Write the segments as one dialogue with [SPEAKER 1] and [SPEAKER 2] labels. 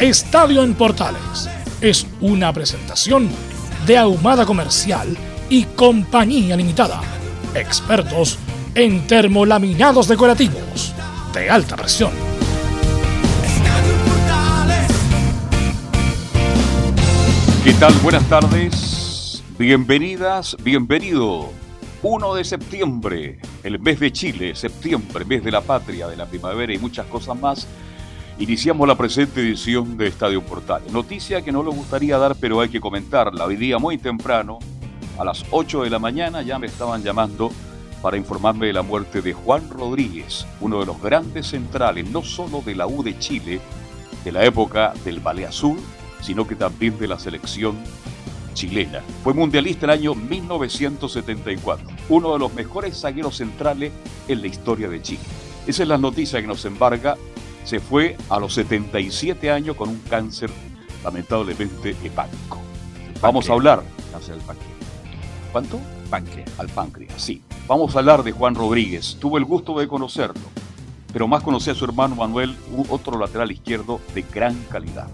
[SPEAKER 1] Estadio en Portales es una presentación de Ahumada Comercial y Compañía Limitada. Expertos en termolaminados decorativos de alta presión.
[SPEAKER 2] ¿Qué tal? Buenas tardes. Bienvenidas, bienvenido. 1 de septiembre, el mes de Chile, septiembre, mes de la patria, de la primavera y muchas cosas más Iniciamos la presente edición de Estadio Portales. Noticia que no le gustaría dar, pero hay que comentarla. Hoy día muy temprano, a las 8 de la mañana, ya me estaban llamando para informarme de la muerte de Juan Rodríguez, uno de los grandes centrales, no solo de la U de Chile, de la época del Valle Azul, sino que también de la selección chilena. Fue mundialista el año 1974, uno de los mejores zagueros centrales en la historia de Chile. Esa es la noticia que nos embarga se fue a los 77 años con un cáncer lamentablemente hepático. Vamos a hablar. Cáncer del páncreas. ¿Cuánto? Páncreas. Al páncreas, sí. Vamos a hablar de Juan Rodríguez. Tuve el gusto de conocerlo, pero más conocí a su hermano Manuel, otro lateral izquierdo de gran calidad.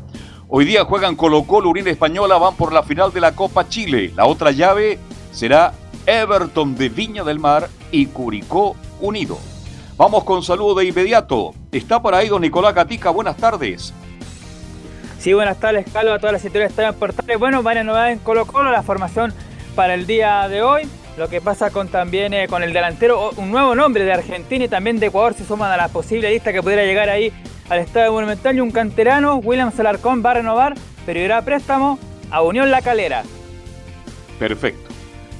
[SPEAKER 2] Hoy día juegan Colo Colo, Urina Española, van por la final de la Copa Chile. La otra llave será Everton de Viña del Mar y Curicó Unido. Vamos con saludo de inmediato. Está por ahí don Nicolás Gatica. Buenas tardes.
[SPEAKER 3] Sí, buenas tardes, Carlos, a todas las historias están portales. Bueno, varias novedades en Colo Colo, la formación para el día de hoy. Lo que pasa con también eh, con el delantero, un nuevo nombre de Argentina y también de Ecuador se suman a la posible lista que pudiera llegar ahí al Estadio Monumental. Y un canterano, William Salarcón, va a renovar, pero irá a préstamo a Unión La Calera.
[SPEAKER 2] Perfecto.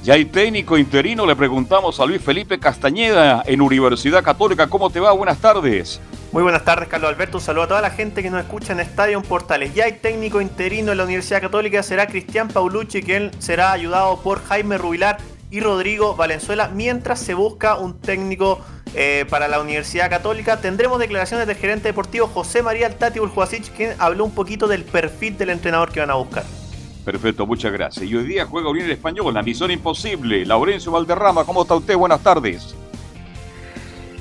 [SPEAKER 2] Ya hay técnico interino, le preguntamos a Luis Felipe Castañeda en Universidad Católica. ¿Cómo te va? Buenas tardes.
[SPEAKER 4] Muy buenas tardes, Carlos Alberto. Un saludo a toda la gente que nos escucha en Estadio Portales. Ya hay técnico interino en la Universidad Católica, será Cristian Paulucci, quien será ayudado por Jaime Rubilar y Rodrigo Valenzuela, mientras se busca un técnico eh, para la Universidad Católica. Tendremos declaraciones del gerente deportivo José María Altati Urjuasic, quien habló un poquito del perfil del entrenador que van a buscar.
[SPEAKER 2] Perfecto, muchas gracias. Y hoy día juega Unión Español, la misión imposible. Laurencio Valderrama, ¿cómo está usted? Buenas tardes.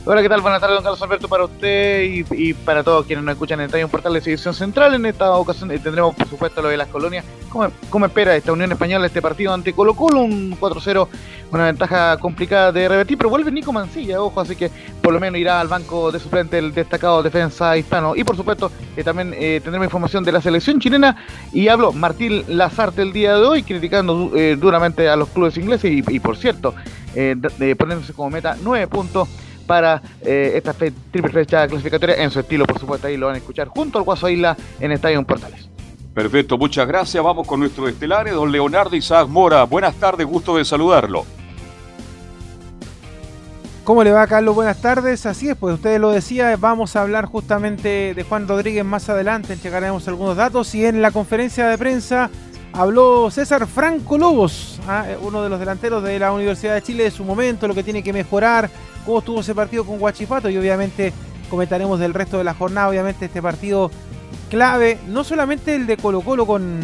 [SPEAKER 5] Hola, ¿qué tal? Buenas tardes, don Carlos Alberto, para usted y, para todos quienes nos escuchan en Estadio Portal de Edición Central. En esta ocasión eh, tendremos, por supuesto, lo de las colonias. ¿Cómo, espera esta Unión Española este partido ante Colo Colo? Un 4-0, una ventaja complicada de revertir, pero vuelve Nico Mancilla, ojo, así que por lo menos irá al banco de suplente el destacado defensa hispano. Y por supuesto, eh, también eh, tendremos información de la selección chilena. Y hablo Martín Lazarte el día de hoy, criticando duramente a los clubes ingleses y, por cierto, poniéndose como meta 9 puntos para eh, esta triple fecha clasificatoria en su estilo, por supuesto, ahí lo van a escuchar junto al Guaso Isla en Estadio Portales.
[SPEAKER 2] Perfecto, muchas gracias. Vamos con nuestro estelares, don Leonardo Isaac Mora. Buenas tardes, gusto de saludarlo.
[SPEAKER 6] ¿Cómo le va, Carlos? Buenas tardes. Así es, pues usted lo decía, vamos a hablar justamente de Juan Rodríguez más adelante, llegaremos algunos datos y en la conferencia de prensa habló César Franco Lobos, ¿ah? uno de los delanteros de la Universidad de Chile de su momento, lo que tiene que mejorar, cómo estuvo ese partido con Guachipato y obviamente comentaremos del resto de la jornada, obviamente este partido clave, no solamente el de Colo Colo con,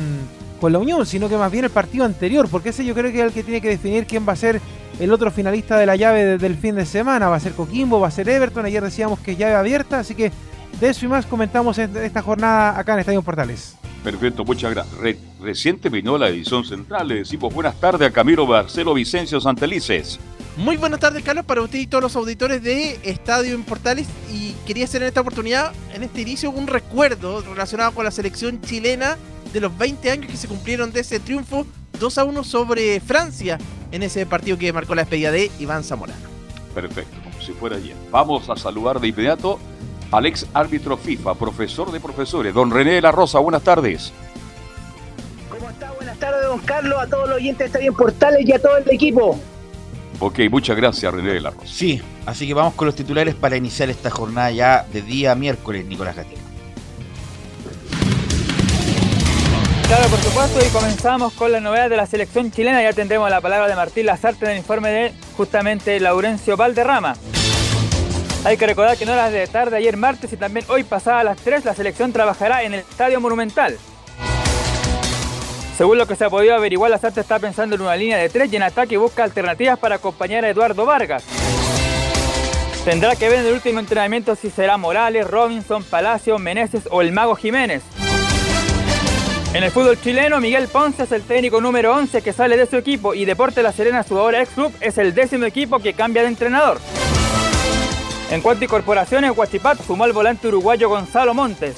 [SPEAKER 6] con la Unión, sino que más bien el partido anterior, porque ese yo creo que es el que tiene que definir quién va a ser el otro finalista de la llave del fin de semana, va a ser Coquimbo, va a ser Everton, ayer decíamos que es llave abierta, así que de eso y más comentamos en esta jornada acá en Estadio Portales.
[SPEAKER 2] Perfecto, muchas gracias. reciente vino la edición central. Le decimos buenas tardes a Camilo Barcelo Vicencio Santelices.
[SPEAKER 7] Muy buenas tardes, Carlos, para usted y todos los auditores de Estadio en Portales. Y quería hacer en esta oportunidad, en este inicio, un recuerdo relacionado con la selección chilena de los 20 años que se cumplieron de ese triunfo 2 a 1 sobre Francia en ese partido que marcó la despedida de Iván Zamorano.
[SPEAKER 2] Perfecto, como si fuera ayer. Vamos a saludar de inmediato al ex árbitro FIFA, profesor de profesores, don René de la Rosa. Buenas tardes.
[SPEAKER 8] ¿Cómo está? Buenas tardes, don Carlos, a todos los oyentes de Estadio Portales y a todo el equipo.
[SPEAKER 2] Ok, muchas gracias, René de la Rosa.
[SPEAKER 9] Sí, así que vamos con los titulares para iniciar esta jornada ya de día miércoles, Nicolás Gatica.
[SPEAKER 3] Claro, por supuesto, y comenzamos con las novedades de la selección chilena. Ya tendremos la palabra de Martín Lazarte en el informe de justamente Laurencio Valderrama. Hay que recordar que en horas de tarde, ayer martes y también hoy pasada a las 3, la selección trabajará en el Estadio Monumental. Según lo que se ha podido averiguar, Lazarte está pensando en una línea de 3 y en ataque busca alternativas para acompañar a Eduardo Vargas. Tendrá que ver en el último entrenamiento si será Morales, Robinson, Palacio, Meneses o el Mago Jiménez. En el fútbol chileno, Miguel Ponce es el técnico número 11 que sale de su equipo y Deporte La Serena, su ahora ex club, es el décimo equipo que cambia de entrenador. En cuanto a incorporaciones, Huachipat sumó al volante uruguayo Gonzalo Montes.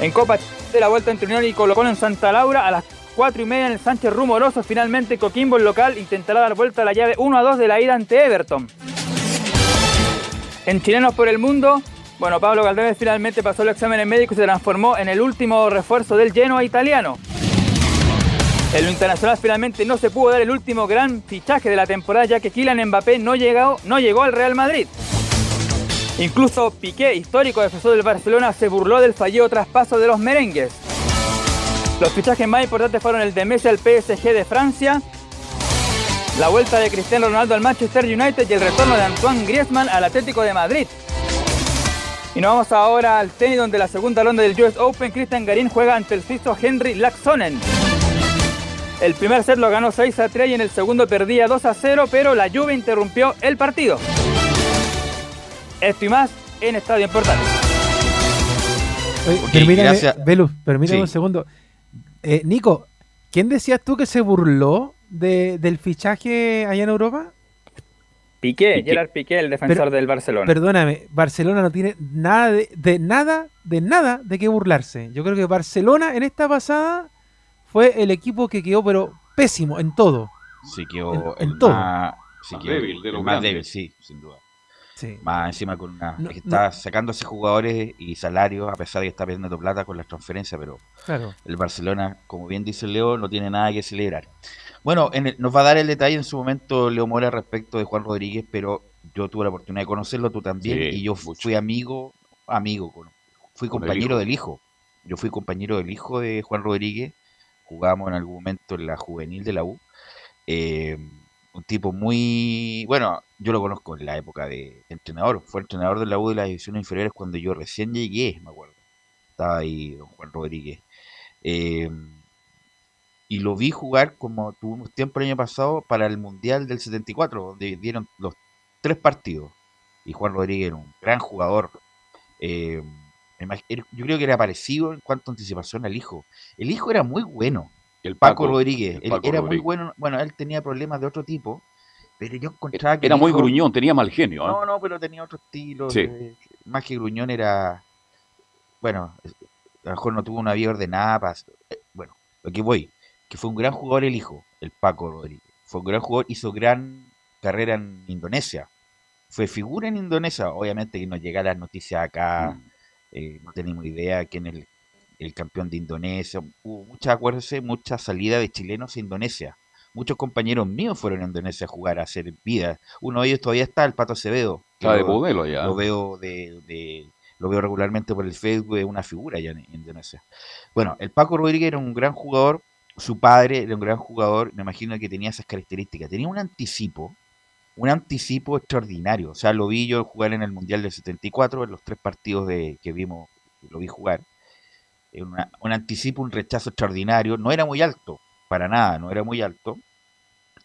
[SPEAKER 3] En Copa de la vuelta entre Unión y Colo Colo en Santa Laura a las 4 y media en el Sánchez Rumoroso. Finalmente Coquimbo, el local, intentará dar vuelta a la llave 1 a 2 de la ida ante Everton. En Chilenos por el Mundo, bueno, Pablo Galdame finalmente pasó el examen médico y se transformó en el último refuerzo del Genoa italiano. En lo internacional finalmente no se pudo dar el último gran fichaje de la temporada ya que Kylian Mbappé no llegó, no llegó al Real Madrid. Incluso Piqué, histórico defensor del Barcelona, se burló del fallido traspaso de los merengues. Los fichajes más importantes fueron el de Messi al PSG de Francia, la vuelta de Cristiano Ronaldo al Manchester United y el retorno de Antoine Griezmann al Atlético de Madrid. Y nos vamos ahora al tenis donde la segunda ronda del US Open, Cristian Garín juega ante el suizo Henry Laxonen. El primer set lo ganó 6 a 3 y en el segundo perdía 2 a 0, pero la lluvia interrumpió el partido. Esto y más en Estadio en Portales.
[SPEAKER 6] Oye,
[SPEAKER 9] Ok,
[SPEAKER 6] permítame,
[SPEAKER 9] gracias.
[SPEAKER 6] Velus, permítame
[SPEAKER 9] Sí.
[SPEAKER 6] un segundo. Eh, Nico, ¿quién decías tú que se burló de- del fichaje allá en Europa?
[SPEAKER 3] Piqué,
[SPEAKER 2] Piqué.
[SPEAKER 3] Gerard Piqué, el defensor
[SPEAKER 6] Pero-
[SPEAKER 3] del Barcelona.
[SPEAKER 6] Perdóname, Barcelona no tiene nada de, de nada, de nada de qué burlarse. Yo creo que Barcelona en esta pasada fue el equipo que quedó pero pésimo en todo.
[SPEAKER 9] Sí quedó
[SPEAKER 6] En- todo.
[SPEAKER 9] más, sí
[SPEAKER 2] Más
[SPEAKER 9] quedó
[SPEAKER 2] débil de
[SPEAKER 9] más débil, sí, sin duda.
[SPEAKER 6] Sí.
[SPEAKER 9] Más encima con una.
[SPEAKER 6] No,
[SPEAKER 9] que
[SPEAKER 6] no.
[SPEAKER 9] está sacándose jugadores y salarios, a pesar de que está perdiendo plata con las transferencias, pero
[SPEAKER 6] Claro.
[SPEAKER 9] el Barcelona, como bien dice Leo, no tiene nada que celebrar. Bueno, en el- nos va a dar el detalle en su momento Leo Mora respecto de Juan Rodríguez, pero yo tuve la oportunidad de conocerlo, tú también,
[SPEAKER 2] Sí,
[SPEAKER 9] y yo
[SPEAKER 2] mucho.
[SPEAKER 9] fui amigo, amigo, fui compañero
[SPEAKER 2] hijo.
[SPEAKER 9] del hijo. Yo fui compañero del hijo de Juan Rodríguez, jugamos en algún momento en la juvenil de la U. Eh, un tipo muy, bueno, yo lo conozco en la época de entrenador, fue entrenador de la U de las divisiones inferiores cuando yo recién llegué, me acuerdo. Estaba ahí don Juan Rodríguez. Eh, y lo vi jugar como tuvimos tiempo el año pasado para el Mundial del 74, donde dieron los tres partidos. Y Juan Rodríguez era un gran jugador. Eh, yo creo que era parecido en cuanto a anticipación al hijo. El hijo era muy bueno,
[SPEAKER 2] El
[SPEAKER 9] Paco, Rodríguez.
[SPEAKER 2] el
[SPEAKER 9] Él era muy bueno. Bueno, él tenía problemas de otro tipo, pero yo encontraba que
[SPEAKER 2] Era muy gruñón, tenía mal genio. ¿eh?
[SPEAKER 9] no, no, pero tenía otro estilo.
[SPEAKER 2] Sí.
[SPEAKER 9] eh, más que gruñón era. Bueno, a lo mejor no tuvo una vida ordenada. pas- eh, bueno, lo que voy, que fue un gran jugador el hijo, el Paco Rodríguez. Fue un gran jugador, hizo gran carrera en Indonesia. Fue figura en Indonesia. Obviamente que nos llegan las noticias acá.
[SPEAKER 2] Mm.
[SPEAKER 9] eh, no tenemos idea quién es el, el campeón de Indonesia. Hubo mucha, acuérdense, mucha salida de chilenos a Indonesia. Muchos compañeros míos fueron a Indonesia a jugar, a hacer vida. Uno de ellos todavía está, el Pato Acevedo.
[SPEAKER 2] Está de
[SPEAKER 9] lo-
[SPEAKER 2] modelo ya.
[SPEAKER 9] lo veo de, de- lo veo regularmente por el Facebook, es una figura ya en Indonesia. Bueno, el Paco Rodríguez era un gran jugador, su padre era un gran jugador, me imagino que tenía esas características. Tenía un anticipo, un anticipo extraordinario. O sea, lo vi yo jugar en el Mundial del 74, en los tres partidos de, que vimos, lo vi jugar. Una- un anticipo, un rechazo extraordinario. No era muy alto, para nada, no era muy alto.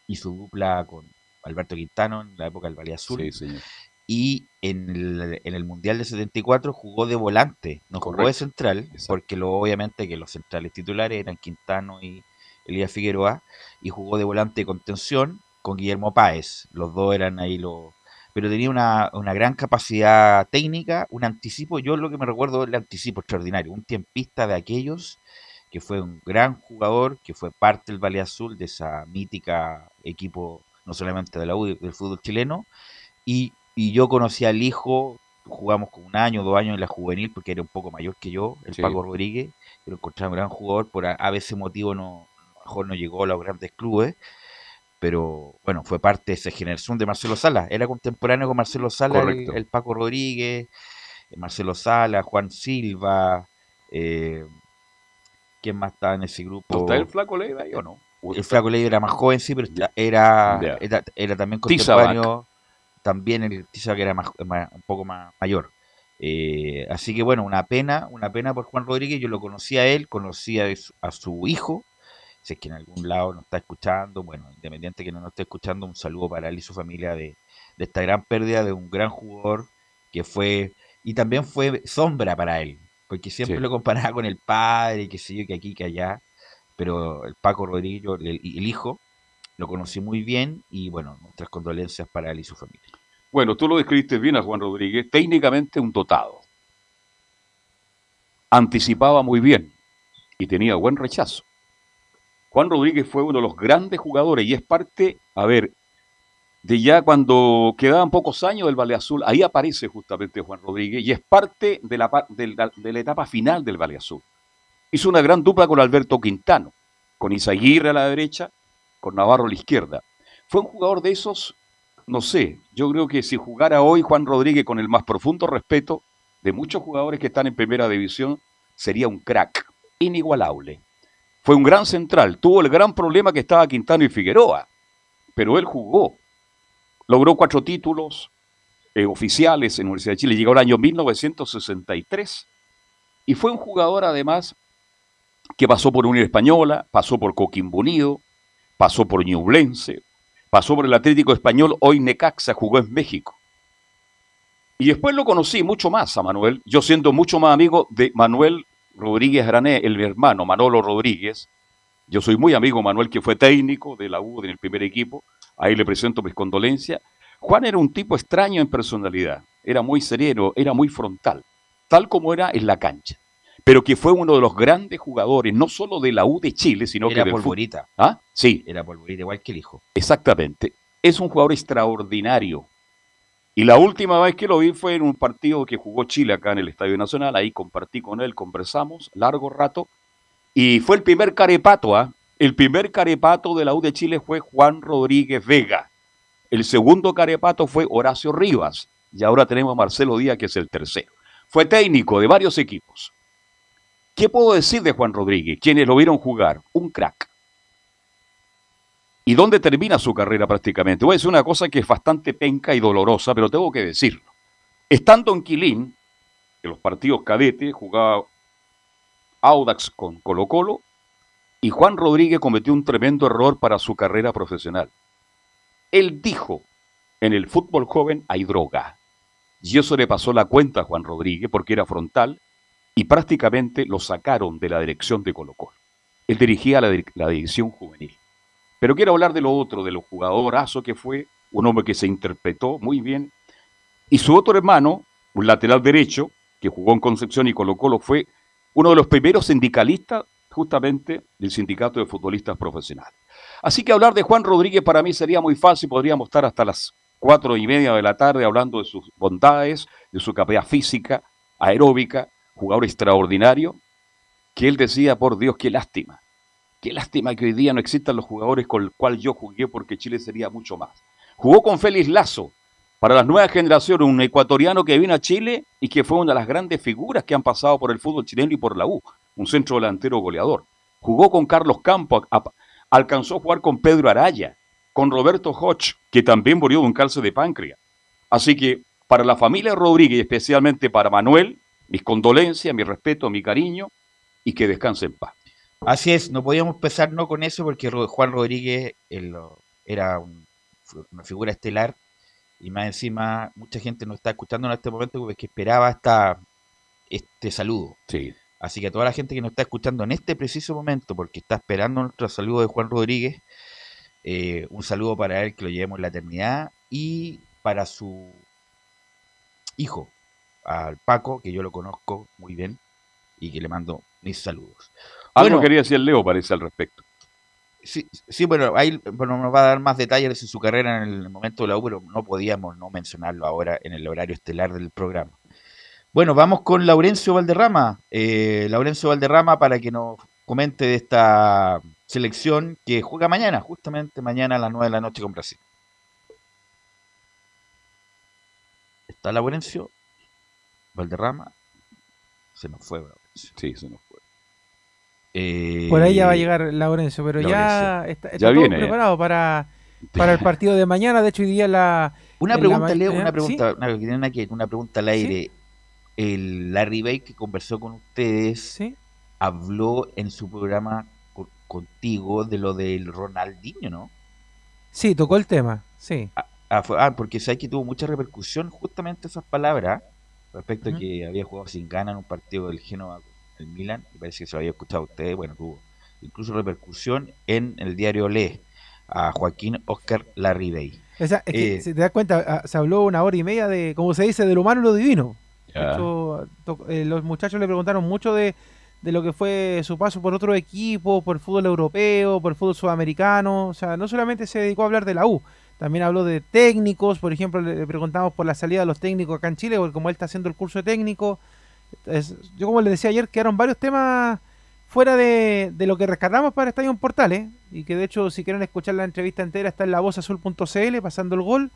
[SPEAKER 9] Y su dupla con Alberto Quintano en la época del Valle Azul
[SPEAKER 2] Sí, señor.
[SPEAKER 9] y en el, en el Mundial de 74 jugó de volante, no jugó de central,
[SPEAKER 2] exacto.
[SPEAKER 9] porque lo, obviamente que los centrales titulares eran Quintano y Elías Figueroa, y jugó de volante de contención con Guillermo Páez. Los dos eran ahí los, pero tenía una, una gran capacidad técnica, un anticipo, yo lo que me recuerdo es el anticipo extraordinario, un tiempista de aquellos que fue un gran jugador, que fue parte del Valle Azul, de esa mítica equipo, no solamente de la U, del fútbol chileno, y, y yo conocí al hijo, jugamos con un año, dos años en la juvenil, porque era un poco mayor que yo, el
[SPEAKER 2] Sí.
[SPEAKER 9] Paco Rodríguez, lo encontraba un gran jugador, por a, a veces motivo no, a lo mejor no llegó a los grandes clubes, pero bueno, fue parte de esa generación de Marcelo Sala, era contemporáneo con Marcelo Sala, el, Paco Rodríguez, eh, Marcelo Sala, Juan Silva, eh, ¿quién más estaba en ese grupo?
[SPEAKER 2] ¿Está el flaco Leiva ahí o no?
[SPEAKER 9] El Flaco Leiva era más joven, sí, pero era, era, era también
[SPEAKER 2] Tizabac.
[SPEAKER 9] contemporáneo. También el Tiza que era más, más- un poco más mayor. Eh, así que bueno, una pena, una pena por Juan Rodríguez. Yo lo conocí a él, conocía a su, a su hijo. Si es que en algún lado nos está escuchando, bueno, independiente que no nos esté escuchando, un saludo para él y su familia de, de esta gran pérdida de un gran jugador que fue, y también fue sombra para él, porque siempre
[SPEAKER 2] Sí.
[SPEAKER 9] lo comparaba con el padre, que sé yo, que aquí, que allá pero el Paco Rodríguez, yo, el, el hijo, lo conocí muy bien y bueno, nuestras condolencias para él y su familia.
[SPEAKER 2] Bueno, tú lo describiste bien a Juan Rodríguez, técnicamente un dotado. Anticipaba muy bien y tenía buen rechazo. Juan Rodríguez fue uno de los grandes jugadores y es parte, a ver, de ya cuando quedaban pocos años del Valle Azul, ahí aparece justamente Juan Rodríguez y es parte de la, de la- de la etapa final del Valle Azul. Hizo una gran dupla con Alberto Quintano, con Isaguirre a la derecha, con Navarro a la izquierda. Fue un jugador de esos no sé, yo creo que si jugara hoy Juan Rodríguez con el más profundo respeto de muchos jugadores que están en primera división, sería un crack, inigualable. Fue un gran central, tuvo el gran problema que estaba Quintano y Figueroa, pero él jugó. Logró cuatro títulos eh, oficiales en Universidad de Chile, llegó el año 1963 y fue un jugador además que pasó por Unión Española, pasó por Coquimbo Unido, pasó por Ñublense, pasó por el Atlético Español, hoy Necaxa, jugó en México. Y después lo conocí mucho más a Manuel, yo siendo mucho más amigo de Manuel Rodríguez Grané, el hermano Manolo Rodríguez. Yo soy muy amigo de Manuel, que fue técnico de la U en el primer equipo. Ahí le presento mis condolencias. Juan era un tipo extraño en personalidad. Era muy sereno, era muy frontal, tal como era en la cancha. Pero que fue uno de los grandes jugadores, no solo de la U de Chile, sino
[SPEAKER 9] Era
[SPEAKER 2] que fútbol.
[SPEAKER 9] polvorita,
[SPEAKER 2] ¿Ah? Sí,
[SPEAKER 9] era polvorita igual que el hijo.
[SPEAKER 2] Exactamente. Es un jugador extraordinario. Y la última vez que lo vi fue en un partido que jugó Chile acá en el Estadio Nacional. Ahí compartí con él, conversamos largo rato. Y fue el primer carepato, ¿ah? El primer carepato de la U de Chile fue Juan Rodríguez Vega. El segundo carepato fue Horacio Rivas. Y ahora tenemos a Marcelo Díaz, que es el tercero. Fue técnico de varios equipos. ¿Qué puedo decir de Juan Rodríguez? Quienes lo vieron jugar, un crack. ¿Y dónde termina su carrera prácticamente? Voy a decir una cosa que es bastante penca y dolorosa, pero tengo que decirlo. Estando en Quilín, en los partidos cadetes, jugaba Audax con Colo Colo, y Juan Rodríguez cometió un tremendo error para su carrera profesional. Él dijo, en el fútbol joven hay droga. Y eso le pasó la cuenta a Juan Rodríguez porque era frontal y prácticamente lo sacaron de la dirección de Colo Colo. Él dirigía la, la división juvenil. Pero quiero hablar de lo otro, de lo jugadorazo que fue, un hombre que se interpretó muy bien. Y su otro hermano, un lateral derecho, que jugó en Concepción y Colo Colo, fue uno de los primeros sindicalistas justamente del sindicato de futbolistas profesionales. Así que hablar de Juan Rodríguez para mí sería muy fácil, podríamos estar hasta las cuatro y media de la tarde hablando de sus bondades, de su capacidad física, aeróbica, jugador extraordinario, que él decía, por Dios, qué lástima. Qué lástima que hoy día no existan los jugadores con los cuales yo jugué porque Chile sería mucho más. Jugó con Félix Lazo, para las nuevas generaciones, un ecuatoriano que vino a Chile y que fue una de las grandes figuras que han pasado por el fútbol chileno y por la U, un centro delantero goleador. Jugó con Carlos Campos, a- alcanzó a jugar con Pedro Araya, con Roberto Hodge, que también murió de un cáncer de páncreas. Así que para la familia Rodríguez, y especialmente para Manuel, mis condolencias, mi respeto, mi cariño y que descanse en paz.
[SPEAKER 9] Así es, no podíamos empezar no con eso porque Juan Rodríguez él, era un- una figura estelar y más encima mucha gente nos está escuchando en este momento porque esperaba esta, este saludo.
[SPEAKER 2] Sí.
[SPEAKER 9] Así que a toda la gente que nos está escuchando en este preciso momento porque está esperando nuestro saludo de Juan Rodríguez, eh, un saludo para él que lo llevemos en la eternidad y para su hijo, al Paco, que yo lo conozco muy bien y que le mando mis saludos.
[SPEAKER 2] Algo
[SPEAKER 9] Bueno.
[SPEAKER 2] quería decir Leo, parece, al respecto.
[SPEAKER 9] Sí, sí, bueno, ahí bueno, nos va a dar más detalles de su carrera en el momento de la U, pero no podíamos no mencionarlo ahora en el horario estelar del programa. Bueno, vamos con Laurencio Valderrama. Eh, Laurencio Valderrama para que nos comente de esta selección que juega mañana, justamente mañana a las 9 de la noche con Brasil. ¿Está Laurencio Valderrama? Se nos fue, Laurencio.
[SPEAKER 2] Sí, se nos fue.
[SPEAKER 9] Eh,
[SPEAKER 6] Por ahí ya va a llegar Laurencio, pero ya está, está
[SPEAKER 2] Ya
[SPEAKER 6] todo
[SPEAKER 2] viene.
[SPEAKER 6] preparado para, para el partido de mañana. De hecho, hoy día la.
[SPEAKER 9] Una
[SPEAKER 6] la
[SPEAKER 9] pregunta, Leo, una
[SPEAKER 6] ¿sí?
[SPEAKER 9] pregunta, una, ver, una pregunta al aire. El Larry Bay que conversó con ustedes
[SPEAKER 6] Sí.
[SPEAKER 9] habló en su programa co- contigo de lo del Ronaldinho, ¿no?
[SPEAKER 6] Sí, tocó el tema. Sí.
[SPEAKER 9] Ah, fue- ah, porque sabes que tuvo mucha repercusión justamente esas palabras respecto a que había jugado sin ganas en un partido del con el Milan, y parece que se lo había escuchado a ustedes, bueno, tuvo incluso repercusión en el diario Le a Joaquín Oscar Larry Bay.
[SPEAKER 6] O sea, es que
[SPEAKER 9] Eh,
[SPEAKER 6] si te das cuenta, ah, se habló una hora y media de, como se dice, de lo humano y lo divino. Hecho, to- eh, los muchachos le preguntaron mucho de, de lo que fue su paso por otro equipo, por el fútbol europeo, por el fútbol sudamericano. O sea, no solamente se dedicó a hablar de la U, también habló de técnicos. Por ejemplo, le preguntamos por la salida de los técnicos acá en Chile, porque como él está haciendo el curso de técnico. Es- yo, como les decía ayer, quedaron varios temas fuera de, de lo que rescatamos para Estadio Portales. Y que de hecho, si quieren escuchar la entrevista entera, está en lavozazul.cl, pasando el gol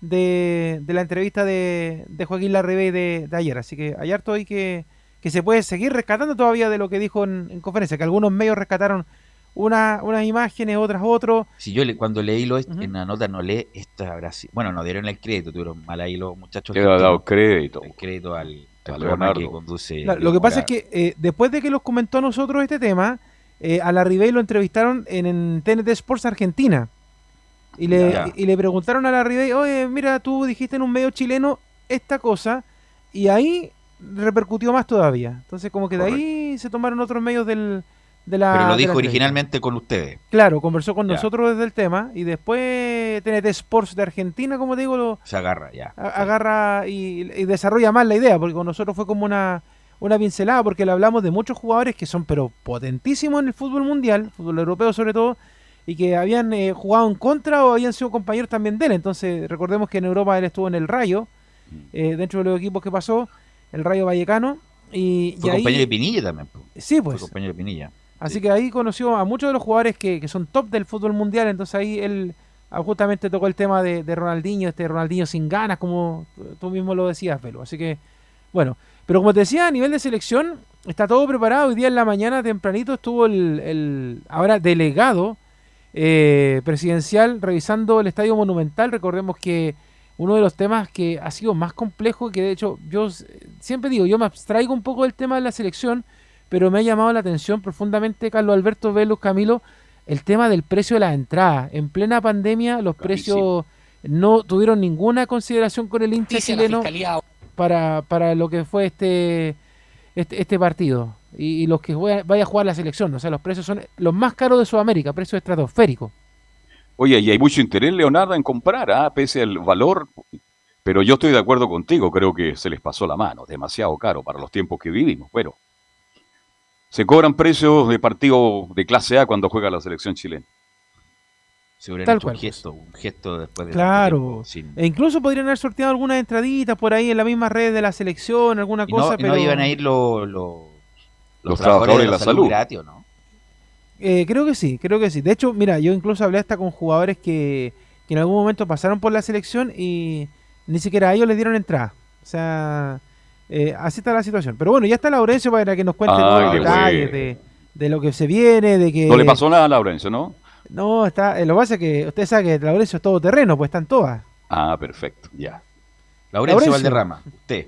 [SPEAKER 6] de, de la entrevista de, de Joaquín Larribey de, de ayer. Así que hay harto ahí que, que se puede seguir rescatando todavía de lo que dijo en, en conferencia, que algunos medios rescataron una, unas imágenes, otras otros.
[SPEAKER 9] Si yo le, cuando leí lo, en la nota no leí, esto habrá sido- Bueno, no dieron el crédito, tuvieron mal ahí los muchachos. Argentinos,
[SPEAKER 2] dado crédito.
[SPEAKER 9] el crédito al, al
[SPEAKER 2] A
[SPEAKER 9] programa
[SPEAKER 2] Leonardo.
[SPEAKER 9] que conduce.
[SPEAKER 6] Claro,
[SPEAKER 9] Leo
[SPEAKER 6] lo que pasa es que eh, después de que los comentó a nosotros este tema, eh, a Larribey lo entrevistaron en, en TNT Sports Argentina. Y le, y le preguntaron a Larribey, oye, mira, tú dijiste en un medio chileno esta cosa, y ahí repercutió más todavía. Entonces, como que de ahí se tomaron otros medios del, de la.
[SPEAKER 9] Pero lo dijo originalmente con ustedes.
[SPEAKER 6] Claro, conversó con
[SPEAKER 9] Ya.
[SPEAKER 6] nosotros desde el tema, y después TNT Sports de Argentina, como te digo, lo,
[SPEAKER 9] Se agarra ya.
[SPEAKER 6] a- agarra y, y desarrolla más la idea, porque con nosotros fue como una, una pincelada, porque le hablamos de muchos jugadores que son pero potentísimos en el fútbol mundial, fútbol europeo sobre todo, y que habían eh, jugado en contra o habían sido compañeros también de él. Entonces, recordemos que en Europa él estuvo en el Rayo, eh, dentro de los equipos que pasó, el Rayo Vallecano, y,
[SPEAKER 9] Fue
[SPEAKER 6] y ahí-
[SPEAKER 9] compañero de Pinilla también.
[SPEAKER 6] Sí,
[SPEAKER 9] Fue
[SPEAKER 6] pues.
[SPEAKER 9] compañero de Pinilla.
[SPEAKER 6] Así
[SPEAKER 9] Sí.
[SPEAKER 6] que ahí conoció a muchos de los jugadores que, que son top del fútbol mundial, entonces ahí él ah, justamente tocó el tema de, de Ronaldinho, este Ronaldinho sin ganas, como tú- mismo lo decías, Velo. Así que, bueno, pero como te decía, a nivel de selección, está todo preparado. Hoy día en la mañana, tempranito, estuvo el, el ahora delegado eh, presidencial revisando el Estadio Monumental. Recordemos que uno de los temas que ha sido más complejo, que de hecho yo siempre digo, yo me abstraigo un poco del tema de la selección, pero me ha llamado la atención profundamente, Carlos Alberto Velus Camilo, el tema del precio de las entradas. En plena pandemia los precios no tuvieron ninguna consideración con el hincha chileno para, para lo que fue este este, este partido y, y los que vaya vaya a jugar la selección. O sea, los precios son los más caros de Sudamérica, precios estratosféricos.
[SPEAKER 2] Oye, y hay mucho interés, Leonardo, en comprar, ¿ah? pese al valor. Pero yo estoy de acuerdo contigo, creo que se les pasó la mano, demasiado caro para los tiempos que vivimos. Bueno, se cobran precios de partido de clase A cuando juega la selección chilena.
[SPEAKER 9] Se hubieran
[SPEAKER 6] Tal
[SPEAKER 9] hecho
[SPEAKER 6] cual,
[SPEAKER 9] un gesto, un gesto después de
[SPEAKER 6] Claro.
[SPEAKER 9] sin-
[SPEAKER 6] E incluso podrían haber sorteado algunas entraditas por ahí en la misma red de la selección, alguna
[SPEAKER 9] Y
[SPEAKER 6] cosa,
[SPEAKER 9] y
[SPEAKER 6] pero
[SPEAKER 9] no iban a ir los, los,
[SPEAKER 2] Los trabajadores de la salud.
[SPEAKER 9] gratis, ¿o no?
[SPEAKER 6] Eh, creo que sí, creo que sí. De hecho, mira, yo incluso hablé hasta con jugadores que, que en algún momento pasaron por la selección y ni siquiera a ellos les dieron entrada. O sea, eh, así está la situación. Pero bueno, ya está Laurencio para que nos cuente todos los detalles
[SPEAKER 2] bueno.
[SPEAKER 6] de, de lo que se viene, de que...
[SPEAKER 2] No le pasó nada a Laurencio, ¿no?
[SPEAKER 6] No, está, eh, lo que pasa es que usted sabe que Laurencio es todo terreno, pues están todas.
[SPEAKER 2] Ah, perfecto, ya.
[SPEAKER 9] Laurencio,
[SPEAKER 6] Laurencio.
[SPEAKER 9] Valderrama, usted.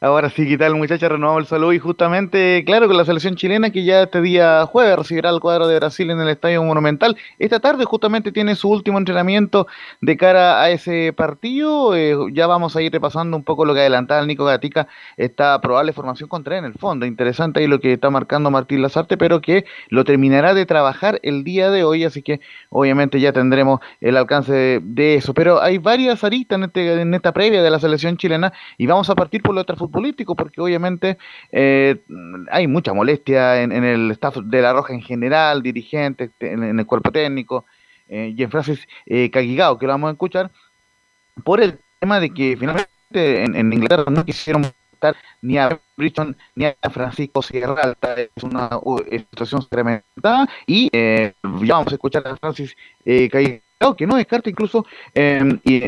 [SPEAKER 5] Ahora sí, ¿qué tal muchachos? Renovamos el saludo y justamente, claro, con la selección chilena que ya este día jueves recibirá el cuadro de Brasil en el Estadio Monumental. Esta tarde justamente tiene su último entrenamiento de cara a ese partido. Eh, ya vamos a ir repasando un poco lo que adelantaba el Nico Gatica, esta probable formación contra en el fondo. Interesante ahí lo que está marcando Martín Lazarte, pero que lo terminará de trabajar el día de hoy, así que obviamente ya tendremos el alcance de, eso. Pero hay varias aristas en, este, en esta previa de la selección chilena y vamos a partir por la otra político, porque obviamente eh, hay mucha molestia en, el staff de la Roja en general, dirigentes, en, el cuerpo técnico, eh, y en Francis eh, Cagigao, que lo vamos a escuchar, por el tema de que finalmente en, Inglaterra no quisieron ni a Bridgeton ni a Francisco Sierra es una situación tremenda, y ya vamos a escuchar a Francis Que no descarta incluso em, y,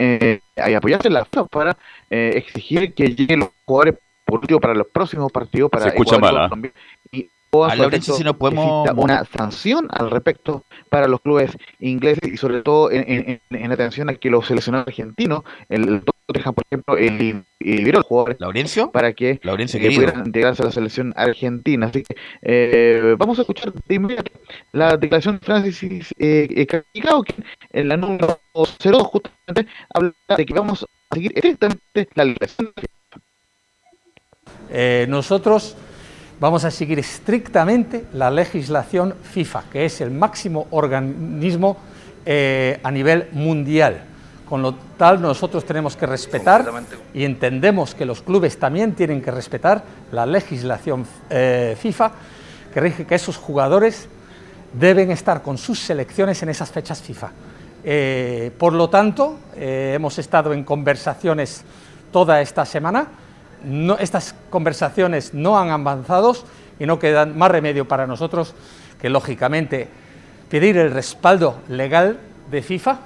[SPEAKER 5] apoyarse en la FIFA para exigir que lleguen los jugadores por último para los próximos partidos para
[SPEAKER 2] se escucha mal ¿ah?
[SPEAKER 5] y si no podemos una sanción al respecto para los clubes ingleses y sobre todo en, en, atención a que los seleccionados argentinos el, por ejemplo el, el, jugadores
[SPEAKER 9] Laurencio
[SPEAKER 5] para que
[SPEAKER 9] Laurencio,
[SPEAKER 5] pudieran integrarse a la selección argentina. Así que eh, vamos a escuchar de inmediato la declaración de Francis eh, eh que en la número 02 justamente habla de que vamos a seguir estrictamente la legislación
[SPEAKER 10] eh, nosotros vamos a seguir estrictamente la legislación FIFA, que es el máximo organismo eh, a nivel mundial. Con lo tal, nosotros tenemos que respetar y entendemos que los clubes también tienen que respetar la legislación eh, FIFA, que rige que esos jugadores deben estar con sus selecciones en esas fechas FIFA. por lo tanto, hemos estado en conversaciones toda esta semana estas conversaciones no han avanzado y no quedan más remedio para nosotros que, lógicamente, pedir el respaldo legal de FIFA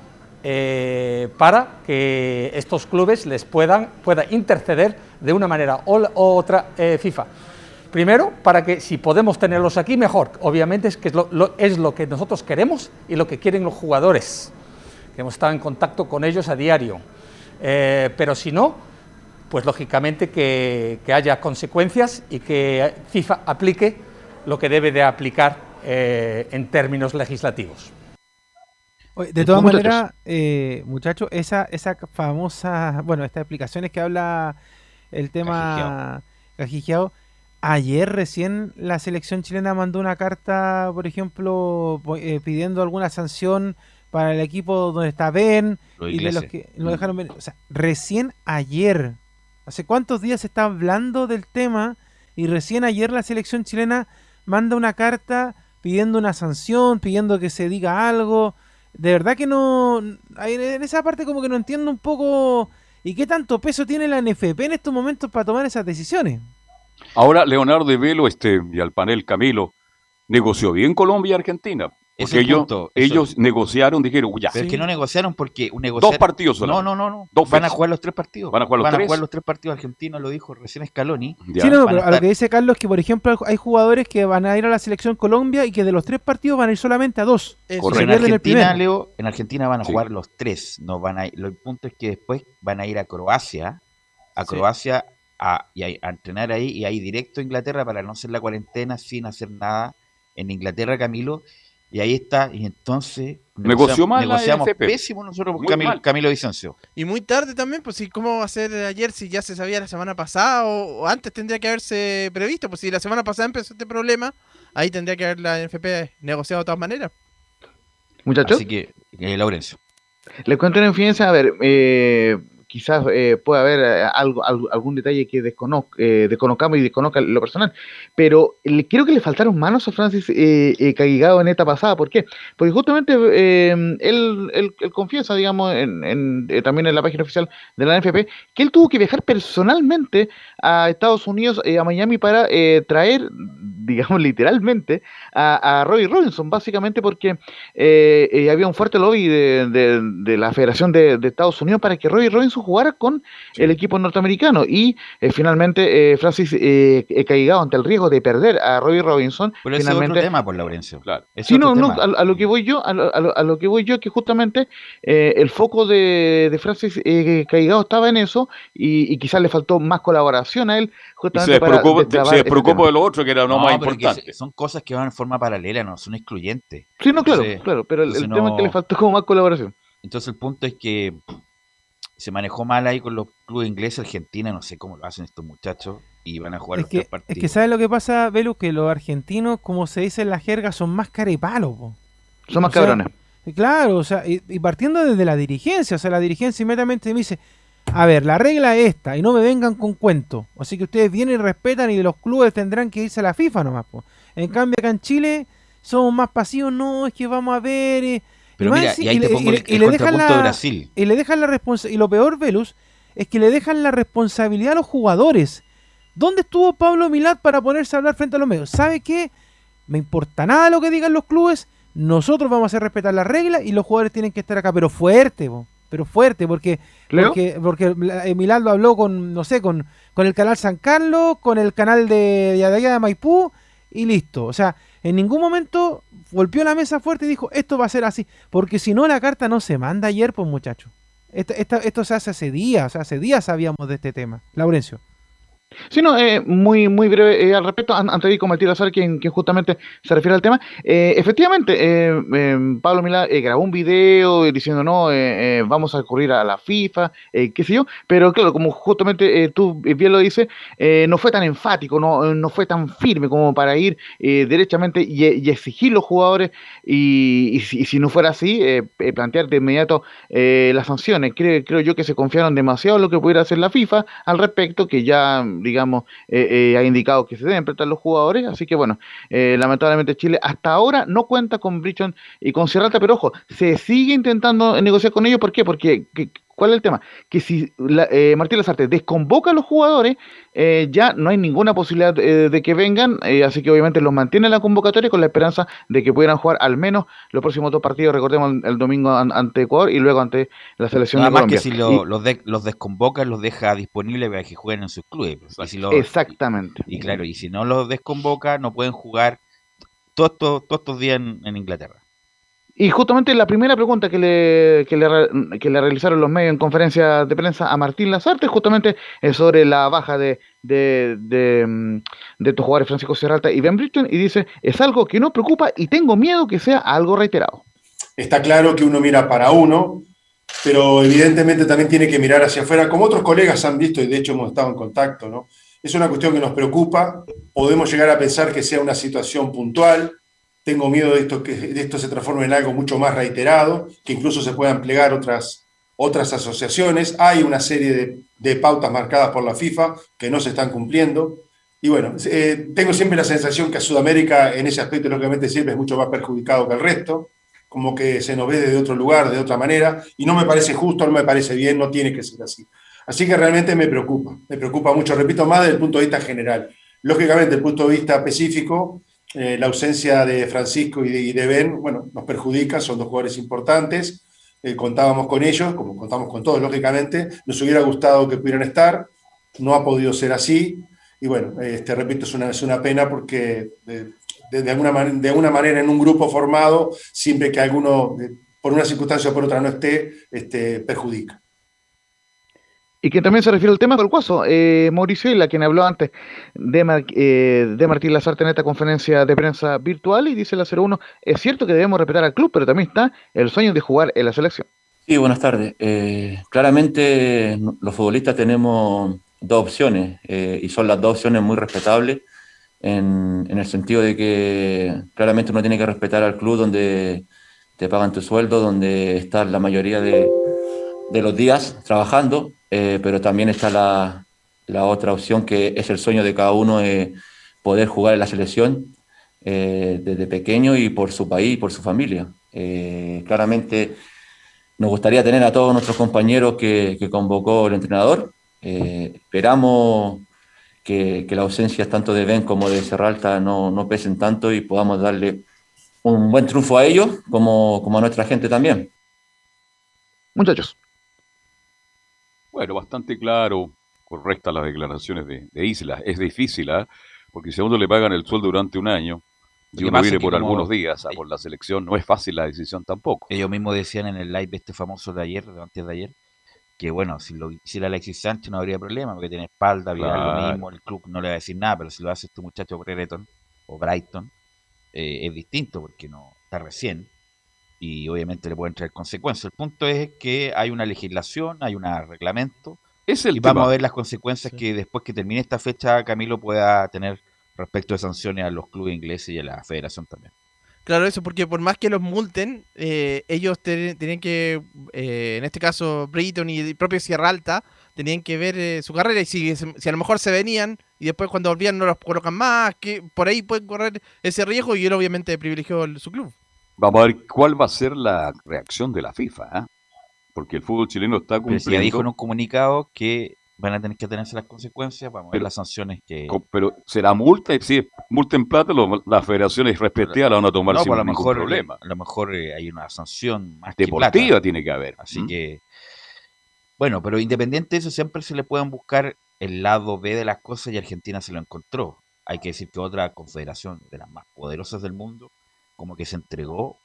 [SPEAKER 10] eh, para que estos clubes les puedan pueda interceder de una manera u otra eh, FIFA. Primero, para que si podemos tenerlos aquí, mejor. Obviamente es que es lo, que nosotros queremos y lo que quieren los jugadores, que hemos estado en contacto con ellos a diario. Eh, pero si no, pues lógicamente que, haya consecuencias y que FIFA aplique lo que debe de aplicar en términos legislativos.
[SPEAKER 6] De todas maneras, eh, muchachos, esa, esa famosa, bueno, estas explicaciones que habla el tema Cajijeado, ayer recién la selección chilena mandó una carta, por ejemplo, eh, pidiendo alguna sanción para el equipo donde está Ben y de los que lo dejaron ver. O sea, recién ayer ¿Hace cuántos días se está hablando del tema? Y recién ayer la selección chilena manda una carta pidiendo una sanción, pidiendo que se diga algo. De verdad que no... En esa parte como que no entiendo un poco... ¿Y qué tanto peso tiene la NFP en estos momentos para tomar esas decisiones?
[SPEAKER 2] Ahora, Leonardo de Velo este, y al panel Camilo, negoció bien Colombia y Argentina. Porque ellos, ellos negociaron, dijeron, ya.
[SPEAKER 9] Pero es que no negociaron porque
[SPEAKER 2] Dos partidos
[SPEAKER 9] No, no, no. no. Van a jugar los tres partidos.
[SPEAKER 2] Van a jugar los, tres?
[SPEAKER 9] A jugar los tres partidos argentinos, lo dijo recién Scaloni.
[SPEAKER 6] Sí, no, pero a, lo que dice Carlos es que, por ejemplo, hay jugadores que van a ir a la selección Colombia y que de los tres partidos van a ir solamente a dos.
[SPEAKER 9] En Argentina, Leo, en Argentina van a jugar los tres. No van a ir, el punto es que después van a ir a Croacia, a Croacia a, y a, a entrenar ahí y ahí directo a Inglaterra para no hacer la cuarentena sin hacer nada en Inglaterra, Camilo y ahí está, y entonces
[SPEAKER 2] Negoció mal
[SPEAKER 9] negociamos pésimo nosotros con Camilo, Vicencio.
[SPEAKER 7] Y muy tarde también, pues si cómo va a ser ayer si ya se sabía la semana pasada o, antes tendría que haberse previsto, pues si la semana pasada empezó este problema, ahí tendría que haber la NFP negociado de todas maneras.
[SPEAKER 5] Muchachos.
[SPEAKER 9] Así que, eh, Laurencio.
[SPEAKER 5] Les cuento en infidencia, a ver, eh, quizás eh, pueda haber eh, algo, algún detalle que eh, desconozcamos y desconozca lo personal, pero le, creo que le faltaron manos a Francis eh, Cagigado en esta pasada. ¿Por qué? Porque justamente él, él, confiesa, digamos, en, también en la página oficial de la NFP, que él tuvo que viajar personalmente a Estados Unidos, a Miami, para traer digamos literalmente, a, a Robbie Robinson, básicamente porque eh, eh, había un fuerte lobby de, la Federación de, Estados Unidos para que Robbie Robinson jugara con el equipo norteamericano. Y finalmente Francis Caigado, ante el riesgo de perder a Robbie Robinson, finalmente...
[SPEAKER 9] tema por Laurencio, claro.
[SPEAKER 5] Sí, no, no, a, lo que voy yo, a lo, que voy yo es que justamente el foco de, Francis Caigado estaba en eso y, y quizás le faltó más colaboración a él
[SPEAKER 2] justamente se preocupó, de lo otro que era lo más importante.
[SPEAKER 9] son cosas que van en forma paralela, no son excluyentes.
[SPEAKER 5] Sí, no, claro, claro, pero el, tema es que le faltó como más colaboración.
[SPEAKER 9] Entonces el punto es que se manejó mal ahí con los clubes ingleses, Argentina, no sé cómo lo hacen estos muchachos y van a jugar
[SPEAKER 6] es que, partidos. Es que ¿sabes lo que pasa, Velu? Que los argentinos, como se dice en la jerga, son más carepalos.
[SPEAKER 5] Son más cabrones.
[SPEAKER 6] claro, o sea, y, y, partiendo desde la dirigencia, o sea, la dirigencia inmediatamente me dice, a ver, la regla es esta, y no me vengan con cuento. Así que ustedes vienen y respetan y de los clubes tendrán que irse a la FIFA nomás. En cambio, acá en Chile somos más pasivos, no, es que vamos a ver. Eh,
[SPEAKER 9] Pero y mira, y ahí te pongo el, y le dejan la, de Brasil.
[SPEAKER 6] Y le dejan la responsabilidad. Y lo peor, Velus, es que le dejan la responsabilidad a los jugadores. ¿Dónde estuvo Pablo Milad para ponerse a hablar frente a los medios? ¿Sabe qué? Me importa nada lo que digan los clubes. Nosotros vamos a hacer respetar la regla y los jugadores tienen que estar acá, pero fuerte, pero fuerte, porque porque, porque Milán habló con, no sé, con, con el canal San Carlos, con el canal de, de allá de Maipú, y listo. O sea, en ningún momento golpeó la mesa fuerte y dijo, esto va a ser así. Porque si no, la carta no se manda ayer, pues muchachos. Esto, esto, se hace hace días, o sea, hace días sabíamos de este tema. Laurencio.
[SPEAKER 5] Sí, no, eh, muy, muy breve eh, al respecto, antes de ir con Matías Azar, quien, justamente se refiere al tema. Eh, efectivamente, em, Pablo Milá grabó un video diciendo, no, vamos a recurrir a la FIFA, qué sé yo, pero claro, como justamente tú bien lo dices, no fue tan enfático, no, no fue tan firme como para ir derechamente y, exigir los jugadores y, si, no fuera así, plantear de inmediato las sanciones. Creo, creo yo que se confiaron demasiado en lo que pudiera hacer la FIFA al respecto, que ya digamos, eh, eh, ha indicado que se deben prestar los jugadores. Así que bueno, eh, lamentablemente Chile hasta ahora no cuenta con Brichon y con Serrata, pero ojo, se sigue intentando negociar con ellos. ¿Por qué? Porque ¿Cuál es el tema? Que si la, eh, Martín Lazarte desconvoca a los jugadores, eh, ya no hay ninguna posibilidad eh, de que vengan, así que obviamente los mantiene en la convocatoria con la esperanza de que pudieran jugar al menos los próximos dos partidos, recordemos el, domingo ante Ecuador y luego ante la selección
[SPEAKER 9] de
[SPEAKER 5] Colombia.
[SPEAKER 9] que si los, los desconvoca, los deja disponibles para que jueguen en sus clubes. Pues,
[SPEAKER 5] exactamente.
[SPEAKER 9] Y, claro, y si no los desconvoca, no pueden jugar todos, todos, estos días en Inglaterra.
[SPEAKER 5] Y justamente la primera pregunta que le, que le, que le realizaron los medios en conferencia de prensa a Martín Lazarte justamente es sobre la baja de, de, de, mm, de estos jugadores Francisco Serralta y Ben Britton y dice, es algo que nos preocupa y tengo miedo que sea algo reiterado.
[SPEAKER 11] Está claro que uno mira para uno, pero evidentemente también tiene que mirar hacia afuera, como otros colegas han visto y de hecho hemos estado en contacto, ¿no? Es una cuestión que nos preocupa, podemos llegar a pensar que sea una situación puntual, tengo miedo de esto, que de esto se transforme en algo mucho más reiterado, que incluso se puedan plegar otras, otras asociaciones. Hay una serie de, pautas marcadas por la FIFA que no se están cumpliendo. Y bueno, eh, tengo siempre la sensación que a Sudamérica en ese aspecto, lógicamente, siempre es mucho más perjudicado que el resto, como que se nos ve desde otro lugar, de otra manera, y no me parece justo, no me parece bien, no tiene que ser así. Así que realmente me preocupa, me preocupa mucho, repito, más desde el punto de vista general. Lógicamente, desde el punto de vista específico, eh, la ausencia de Francisco y de, Ben, bueno, nos perjudica, son dos jugadores importantes, eh, contábamos con ellos, como contamos con todos, lógicamente, nos hubiera gustado que pudieran estar, no ha podido ser así, y bueno, este, repito, es una, es una pena porque de, alguna de alguna manera en un grupo formado, siempre que alguno, por una circunstancia o por otra no esté, este, perjudica.
[SPEAKER 5] Y que también se refiere al tema del cuaso. Eh, Mauricio Isla, quien habló antes de, eh, de Martín Lazarte en esta conferencia de prensa virtual, y dice la 01, es cierto que debemos respetar al club, pero también está el sueño de jugar en la selección.
[SPEAKER 12] Sí, buenas tardes. Eh, claramente los futbolistas tenemos dos opciones, eh, y son las dos opciones muy respetables, en, el sentido de que claramente uno tiene que respetar al club donde te pagan tu sueldo, donde estás la mayoría de los días trabajando, eh, pero también está la, la, otra opción que es el sueño de cada uno de poder jugar en la selección eh, desde pequeño y por su país y por su familia. Eh, claramente nos gustaría tener a todos nuestros compañeros que, que convocó el entrenador. esperamos que, que las ausencias tanto de Ben como de Serralta no, no pesen tanto y podamos darle un buen triunfo a ellos como, como a nuestra gente también.
[SPEAKER 5] Muchachos.
[SPEAKER 2] Bueno, bastante claro, correctas las declaraciones de, de Isla. Es difícil, ¿ah? porque si a uno le pagan el sueldo durante un año y uno viene por algunos días a por la selección, no es fácil la decisión tampoco.
[SPEAKER 9] Ellos mismos decían en el live este famoso de ayer, de antes de ayer, que bueno, si lo hiciera Alexis Sánchez no habría problema, porque tiene espalda, Vidal lo mismo, el club no le va a decir nada, pero si lo hace este muchacho Brereton o Brighton, eh, es distinto, porque no está recién y obviamente le pueden traer consecuencias. El punto es que hay una legislación, hay un reglamento,
[SPEAKER 2] Es el
[SPEAKER 9] y vamos a ver las consecuencias que después que termine esta fecha Camilo pueda tener respecto de sanciones a los clubes ingleses y a la federación también.
[SPEAKER 7] Claro, eso, porque por más que los multen, eh, ellos te- tenían que, eh, en este caso, Britton y el propio Sierra Alta, tenían que ver eh, su carrera y si, si a lo mejor se venían y después cuando volvían no los colocan más, que por ahí pueden correr ese riesgo y él obviamente privilegió el- su club.
[SPEAKER 2] Vamos a ver cuál va a ser la reacción de la FIFA, ¿ah? porque el fútbol chileno está
[SPEAKER 9] Pero si ya dijo en
[SPEAKER 2] cumpliendo,
[SPEAKER 9] un comunicado que van a tener que tenerse las consecuencias, vamos a ver
[SPEAKER 2] Pero-
[SPEAKER 9] las sanciones que...
[SPEAKER 2] pero será multa, y si es multa en plata, lo- las federaciones respectivas la van a tomar
[SPEAKER 9] No,
[SPEAKER 2] sin
[SPEAKER 9] pues a lo
[SPEAKER 2] ningún
[SPEAKER 9] mejor,
[SPEAKER 2] problema.
[SPEAKER 9] a lo mejor eh, hay una sanción más que
[SPEAKER 2] Deportiva
[SPEAKER 9] plata.
[SPEAKER 2] tiene que haber.
[SPEAKER 9] Así que, bueno, pero independiente de eso, siempre se le pueden buscar el lado B de las cosas y Argentina se lo encontró. Hay que decir que otra confederación de las más poderosas del mundo, como que se entregó,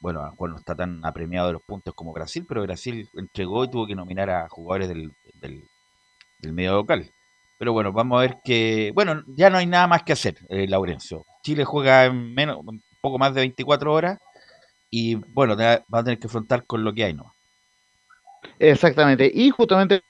[SPEAKER 9] bueno, a lo mejor no está tan apremiado de los puntos como Brasil, pero Brasil entregó y tuvo que nominar a jugadores del, del, medio local. Pero bueno, vamos a ver que, bueno, ya no hay nada más que hacer, eh, Laurencio. Chile juega en menos, poco más de 24 horas y bueno, va a tener que afrontar con lo que hay, ¿no?
[SPEAKER 5] Exactamente, y justamente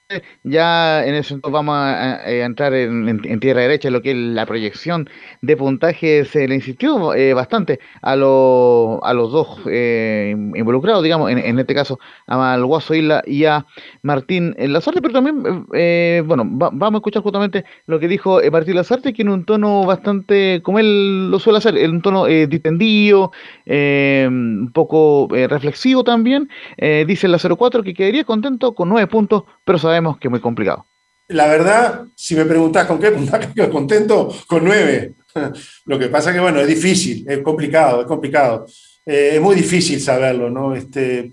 [SPEAKER 5] ya en eso entonces vamos a, a- a entrar en, en- en tierra derecha, en lo que es la proyección de puntaje, se le insistió eh, bastante a, lo- a los dos eh, involucrados, digamos, en, en este caso al Guaso Isla y a Martín Lazarte, pero también, eh, bueno, va- vamos a escuchar justamente lo que dijo eh, Martín Lazarte, que en un tono bastante, como él lo suele hacer, en un tono eh, distendido, eh, un poco eh, reflexivo también, eh, dice la 04 que quedaría contento con nueve puntos, pero que muy complicado.
[SPEAKER 11] La verdad, si me preguntás con qué puntaje quedo contento, con nueve. Lo que pasa que, bueno, es difícil, es complicado, es complicado. Eh, es muy difícil saberlo, ¿no? Este,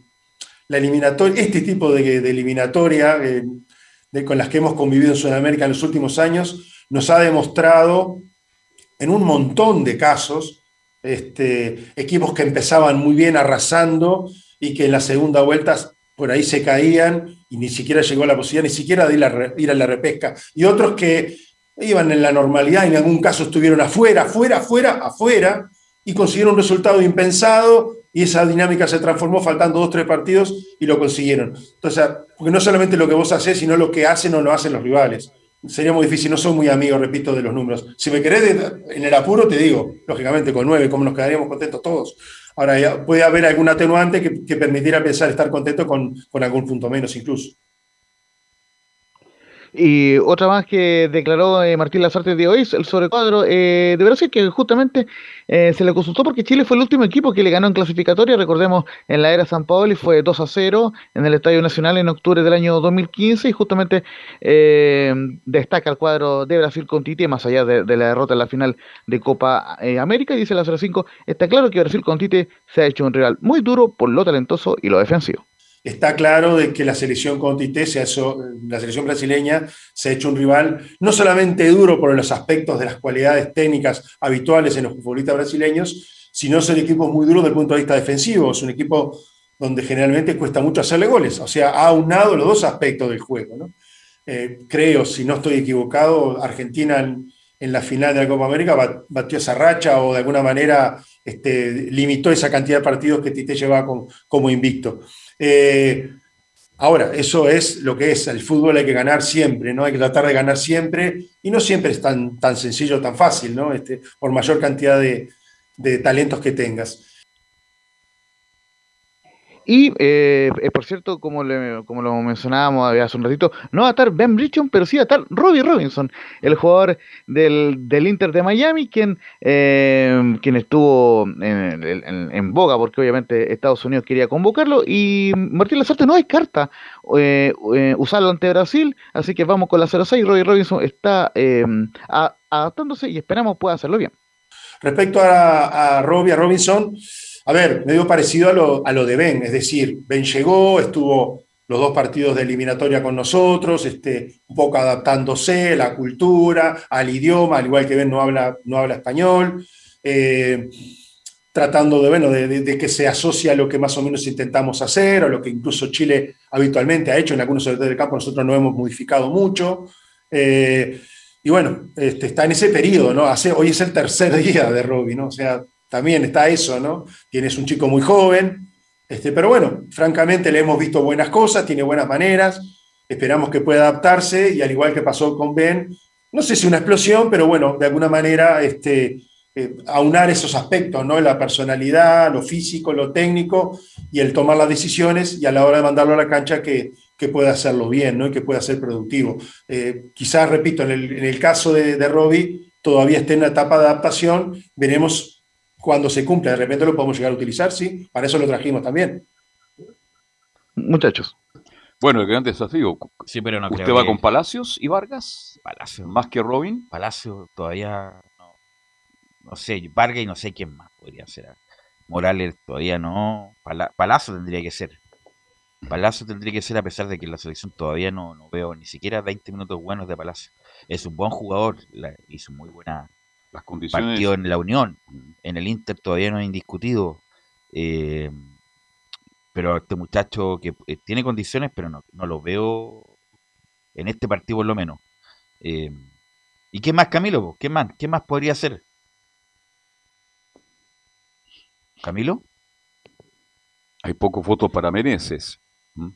[SPEAKER 11] la eliminatoria, este tipo de, de eliminatoria eh, de- con las que hemos convivido en Sudamérica en los últimos años nos ha demostrado en un montón de casos este, equipos que empezaban muy bien arrasando y que en la segunda vuelta por ahí se caían y ni siquiera llegó la posibilidad ni siquiera de ir a, la repesca. Y otros que iban en la normalidad, en algún caso estuvieron afuera, afuera, afuera, afuera, y consiguieron un resultado impensado y esa dinámica se transformó faltando dos, tres partidos y lo consiguieron. Entonces, porque no solamente lo que vos haces, sino lo que hacen o no hacen los rivales. Sería muy difícil, no soy muy amigo, repito, de los números. Si me querés en el apuro, te digo, lógicamente con nueve, como nos quedaríamos contentos todos. Ahora, puede haber algún atenuante que, que permitiera pensar estar contento con, con algún punto menos incluso.
[SPEAKER 5] Y otra más que declaró eh, Martín Lazarte de hoy, el sobrecuadro eh, de Brasil, que justamente eh, se le consultó porque Chile fue el último equipo que le ganó en clasificatoria. Recordemos, en la era San Paoli fue 2 a 0 en el Estadio Nacional en octubre del año 2015 y justamente eh, destaca el cuadro de Brasil con Tite, más allá de, la derrota en la final de Copa América. Y dice la 05, está claro que Brasil con Tite se ha hecho un rival muy duro por lo talentoso y lo defensivo.
[SPEAKER 11] Está claro de que la selección con Tite, se hecho- la selección brasileña, se ha hecho un rival no solamente duro por los aspectos de las cualidades técnicas habituales en los futbolistas brasileños, sino son equipos muy duros desde el punto de vista defensivo. Es un equipo donde generalmente cuesta mucho hacerle goles. O sea, ha aunado los dos aspectos del juego. ¿no? Eh, creo, si no estoy equivocado, Argentina en, la final de la Copa América bat- batió esa racha o de alguna manera este, limitó esa cantidad de partidos que Tite llevaba como invicto. Eh, ahora, eso es lo que es. El fútbol hay que ganar siempre, ¿no? Hay que tratar de ganar siempre y no siempre es tan, tan sencillo, tan fácil, ¿no? Este, por mayor cantidad de, de talentos que tengas.
[SPEAKER 5] Y, eh, eh, por cierto, como, le- como lo mencionábamos hace un ratito, no va a estar Ben Richardson, pero sí va a estar Robbie Robinson, el jugador del, del Inter de Miami, quien, eh, quien estuvo en, en- boga, porque obviamente Estados Unidos quería convocarlo, y Martín Lazarte no descarta eh, eh, usarlo ante Brasil, así que vamos con la 0-6, Robbie Robinson está a- adaptándose y esperamos pueda hacerlo bien.
[SPEAKER 11] Respecto a, a Robbie, Robinson, a ver, medio parecido a lo, a lo de Ben, es decir, Ben llegó, estuvo los dos partidos de eliminatoria con nosotros, este, un poco adaptándose a la cultura, al idioma, al igual que Ben no habla, no habla español, eh, tratando de, bueno, de, que se asocie a lo que más o menos intentamos hacer, o lo que incluso Chile habitualmente ha hecho en algunos sectores del campo, nosotros no hemos modificado mucho. Eh, y bueno, este, está en ese periodo, ¿no? Hoy es el tercer día de Robbie, ¿no? O sea, también está eso, ¿no? Tienes un chico muy joven, este, pero bueno, francamente le hemos visto buenas cosas, tiene buenas maneras, esperamos que pueda adaptarse y al igual que pasó con Ben, no sé si una explosión, pero bueno, de alguna manera este, eh, aunar esos aspectos, ¿no? La personalidad, lo físico, lo técnico y el tomar las decisiones y a la hora de mandarlo a la cancha que, que pueda hacerlo bien, ¿no? Y que pueda ser productivo. Eh, quizás, repito, en el, en el caso de, de Robbie, todavía está en la etapa de adaptación, veremos cuando se cumpla, de repente lo podemos llegar a utilizar, sí, para eso lo trajimos también.
[SPEAKER 5] Muchachos.
[SPEAKER 2] Bueno, el gran desafío.
[SPEAKER 9] Sí, pero no
[SPEAKER 2] ¿Usted
[SPEAKER 9] creo
[SPEAKER 2] va
[SPEAKER 9] que-
[SPEAKER 2] con Palacios y Vargas?
[SPEAKER 9] Palacio.
[SPEAKER 2] ¿Más que Robin?
[SPEAKER 9] Palacio todavía no, no sé, Vargas y no sé quién más podría ser. Morales todavía no. Pala- Palacio tendría que ser. Palacio tendría que ser a pesar de que en la selección todavía no, no veo ni siquiera 20 minutos buenos de Palacio. Es un buen jugador, la- hizo muy buena
[SPEAKER 2] Las condiciones.
[SPEAKER 9] partido en la Unión. En el Inter todavía no es indiscutido. eh, pero este muchacho que eh, tiene condiciones, pero no, no lo veo en este partido por lo menos. Eh, ¿Y qué más, Camilo? ¿Qué más? ¿Qué más podría hacer? ¿Camilo?
[SPEAKER 2] Hay pocos votos para Meneses.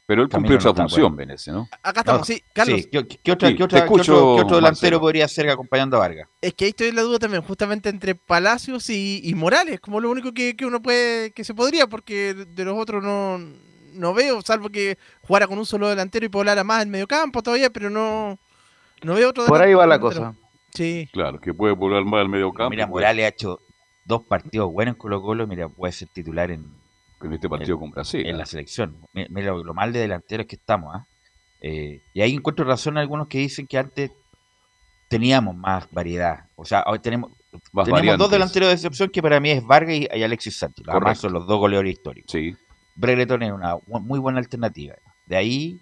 [SPEAKER 2] Pero él cumplió esa función,
[SPEAKER 9] bueno.
[SPEAKER 2] Meneses, ¿no?
[SPEAKER 7] Acá estamos, sí, Carlos.
[SPEAKER 9] Sí, ¿Qué, qué otra,
[SPEAKER 2] Sí,
[SPEAKER 9] qué qué
[SPEAKER 2] escucho,
[SPEAKER 9] otro, qué otro delantero podría ser acompañando a Vargas?
[SPEAKER 7] Es que ahí estoy en la duda también, justamente entre Palacios y, y Morales, como lo único que, que uno puede, que se podría, porque de los otros no, no veo, salvo que jugara con un solo delantero y poblara más el mediocampo todavía, pero no, no veo otro
[SPEAKER 5] Por ahí va la cosa.
[SPEAKER 7] Sí.
[SPEAKER 2] Claro, que puede volar más al medio campo.
[SPEAKER 9] Mira,
[SPEAKER 2] puede-
[SPEAKER 9] Morales ha hecho dos partidos buenos en Colo Colo, mira, puede ser titular en,
[SPEAKER 2] En este partido con Brasil.
[SPEAKER 9] en
[SPEAKER 2] ¿ah?
[SPEAKER 9] la selección. Mi- Mira, lo, mal de delanteros que estamos, ¿ah? Eh, y ahí encuentro razón a algunos que dicen que antes teníamos más variedad. O sea, hoy tenemos,
[SPEAKER 2] Más
[SPEAKER 9] tenemos
[SPEAKER 2] variantes.
[SPEAKER 9] dos delanteros de excepción que para mí es Vargas y, y Alexis Sánchez. Además son los dos goleadores históricos.
[SPEAKER 2] Sí.
[SPEAKER 9] Brereton es una muy buena alternativa. De ahí